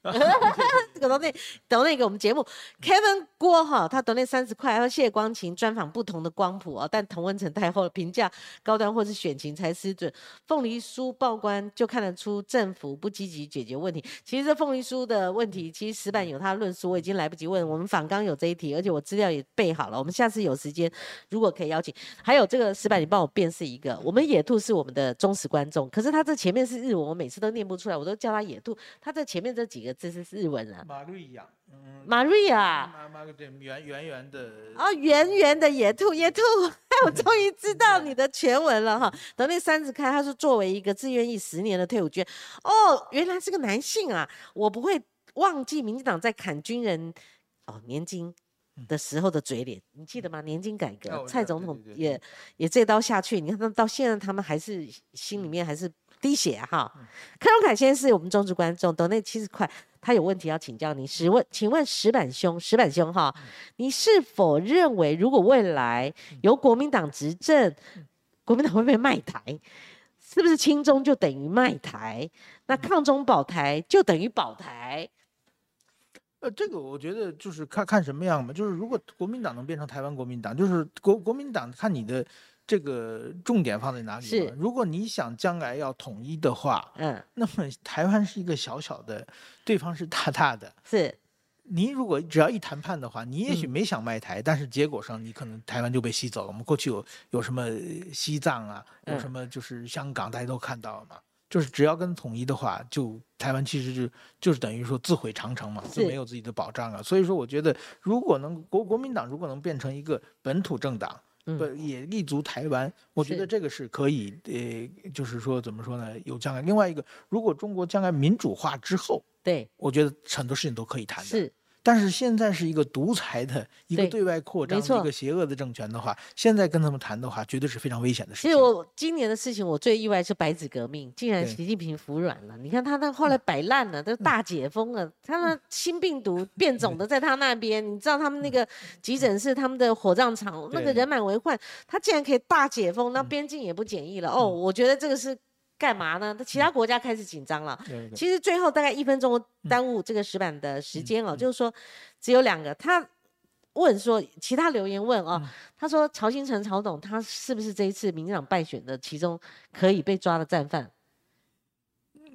这个抖内抖内给我们节目，Kevin 郭哈，他抖内三十块，他说谢谢光晴专访不同的光谱啊，但同温层太厚了，评价高端或是选情才失准。凤梨酥报关就看得出政府不积极解决问题。其实这凤梨酥的问题，其实石板有他的论述，我已经来不及问，我们访刚有这一题，而且我资料也备好了，我们下次有时间如果可以邀请，还有这个石板，你帮我辨识一个，我们野兔是我们的忠实观众，可是他这前面是日文，我每次都念不出来，我都叫他野兔，他这前面这几个字是日文啊玛瑞亚，嗯，，Maria。马马个对圆圆圆的，哦，圆圆的野兔，野兔，我 终于知道你的全文了哈。等那三十开，他是作为一个自愿役十年的退伍军，哦，原来是个男性啊，我不会忘记民进党在砍军人哦年金的时候的嘴脸，你记得吗？年金改革，蔡总统也也这刀下去，你看他到现在他们还是心里面还是滴血啊哈。柯荣凯先生是我们忠实观众，等那七十块。他有问题要请教你，石问，请问石板兄，石板兄哈，你是否认为，如果未来由国民党执政，国民党会不会卖台？是不是亲中就等于卖台？那抗中保台就等于保台？呃，这个我觉得就是看看什么样嘛，就是如果国民党能变成台湾国民党，就是国国民党看你的这个重点放在哪里是。如果你想将来要统一的话，嗯，那么台湾是一个小小的，对方是大大的。是你如果只要一谈判的话，你也许嗯没想卖台，但是结果上你可能台湾就被吸走了。我们过去有有什么呃西藏啊，有嗯什么就是香港，大家都看到了嘛。就是只要跟统一的话，就台湾其实就就是等于说自毁长城嘛，就没有自己的保障了。所以说，我觉得如果能国国民党如果能变成一个本土政党，嗯不也立足台湾，我觉得这个是可以，呃，就是说怎么说呢，有将来。另外一个，如果中国将来民主化之后，对，我觉得很多事情都可以谈的。是但是现在是一个独裁的、一个对对外扩张一个邪恶的政权的话，现在跟他们谈的话，绝对是非常危险的事情。其实我今年的事情，我最意外是白纸革命，竟然习近平服软了。你看他那后来摆烂了，都大解封了，他那新病毒变种的在他那边，你知道他们那个急诊室、他们的火葬场那个人满为患，他竟然可以大解封，那边境也不检疫了。哦，我觉得这个是干嘛呢？那其他国家开始紧张了。其实最后大概一分钟耽误这个石板的时间哦，就是说只有两个。他问说，其他留言问哦，他说曹新成曹董他是不是这一次民进党败选的其中可以被抓的战犯？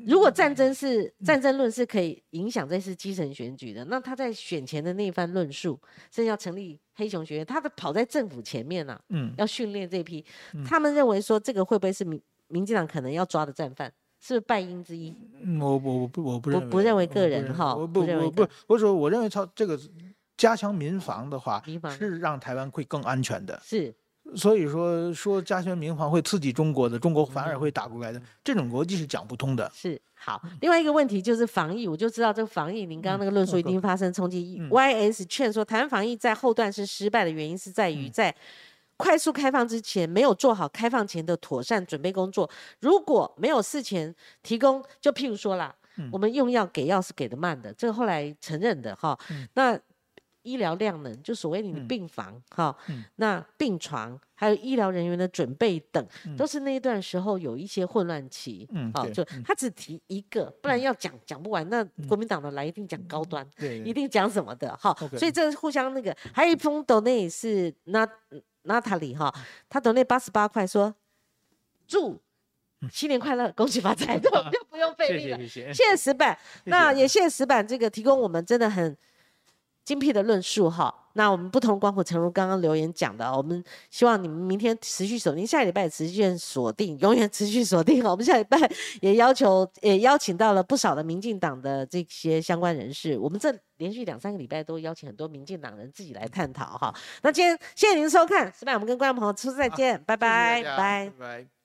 如果战争是战争论是可以影响这次基层选举的，那他在选前的那一番论述，甚至要成立黑熊学院，他的跑在政府前面呢、嗯，要训练这批，他们认为说这个会不会是民民进党可能要抓的战犯？是不是败因之一？嗯我我我不我不认为不认为个人哈我不我不我说我认为他这个加强民防的话，是让台湾会更安全的。是所以说说加强民防会刺激中国的，中国反而会打过来的，这种逻辑是讲不通的。是好。另外一个问题就是防疫，我就知道这个防疫，您刚刚那个论述一定发生冲击。嗯 YS 劝说台湾防疫在后段是失败的原因是在于在快速开放之前没有做好开放前的妥善准备工作。如果没有事前提供，就譬如说啦，嗯我们用药给药是给的慢的，这个后来承认的哈。嗯那医疗量能，就所谓你的病房哈，嗯那病床还有医疗人员的准备等，嗯都是那一段时候有一些混乱期。好，就他只提一个，不然要讲讲不完。那国民党的来一定讲高端，对一定讲什么的哈。所以这是互相那个。还有一封抖内是娜娜塔莉哈，他得那八十八块说祝新年快乐，恭喜发财，就不用费谢力了。谢谢谢。谢谢石板，那也谢谢石板这个提供我们真的很精辟的论述哈。那我们不同光谱，诚如刚刚留言讲的，我们希望你们明天持续锁定，下礼拜持续锁定，永远持续锁定。我们下礼拜也要求，也邀请到了不少的民进党的这些相关人士。我们这连续两三个礼拜都邀请很多民进党人自己来探讨哈。那今天谢谢您收看，失败我们跟观众朋友初次再见，拜拜，拜拜。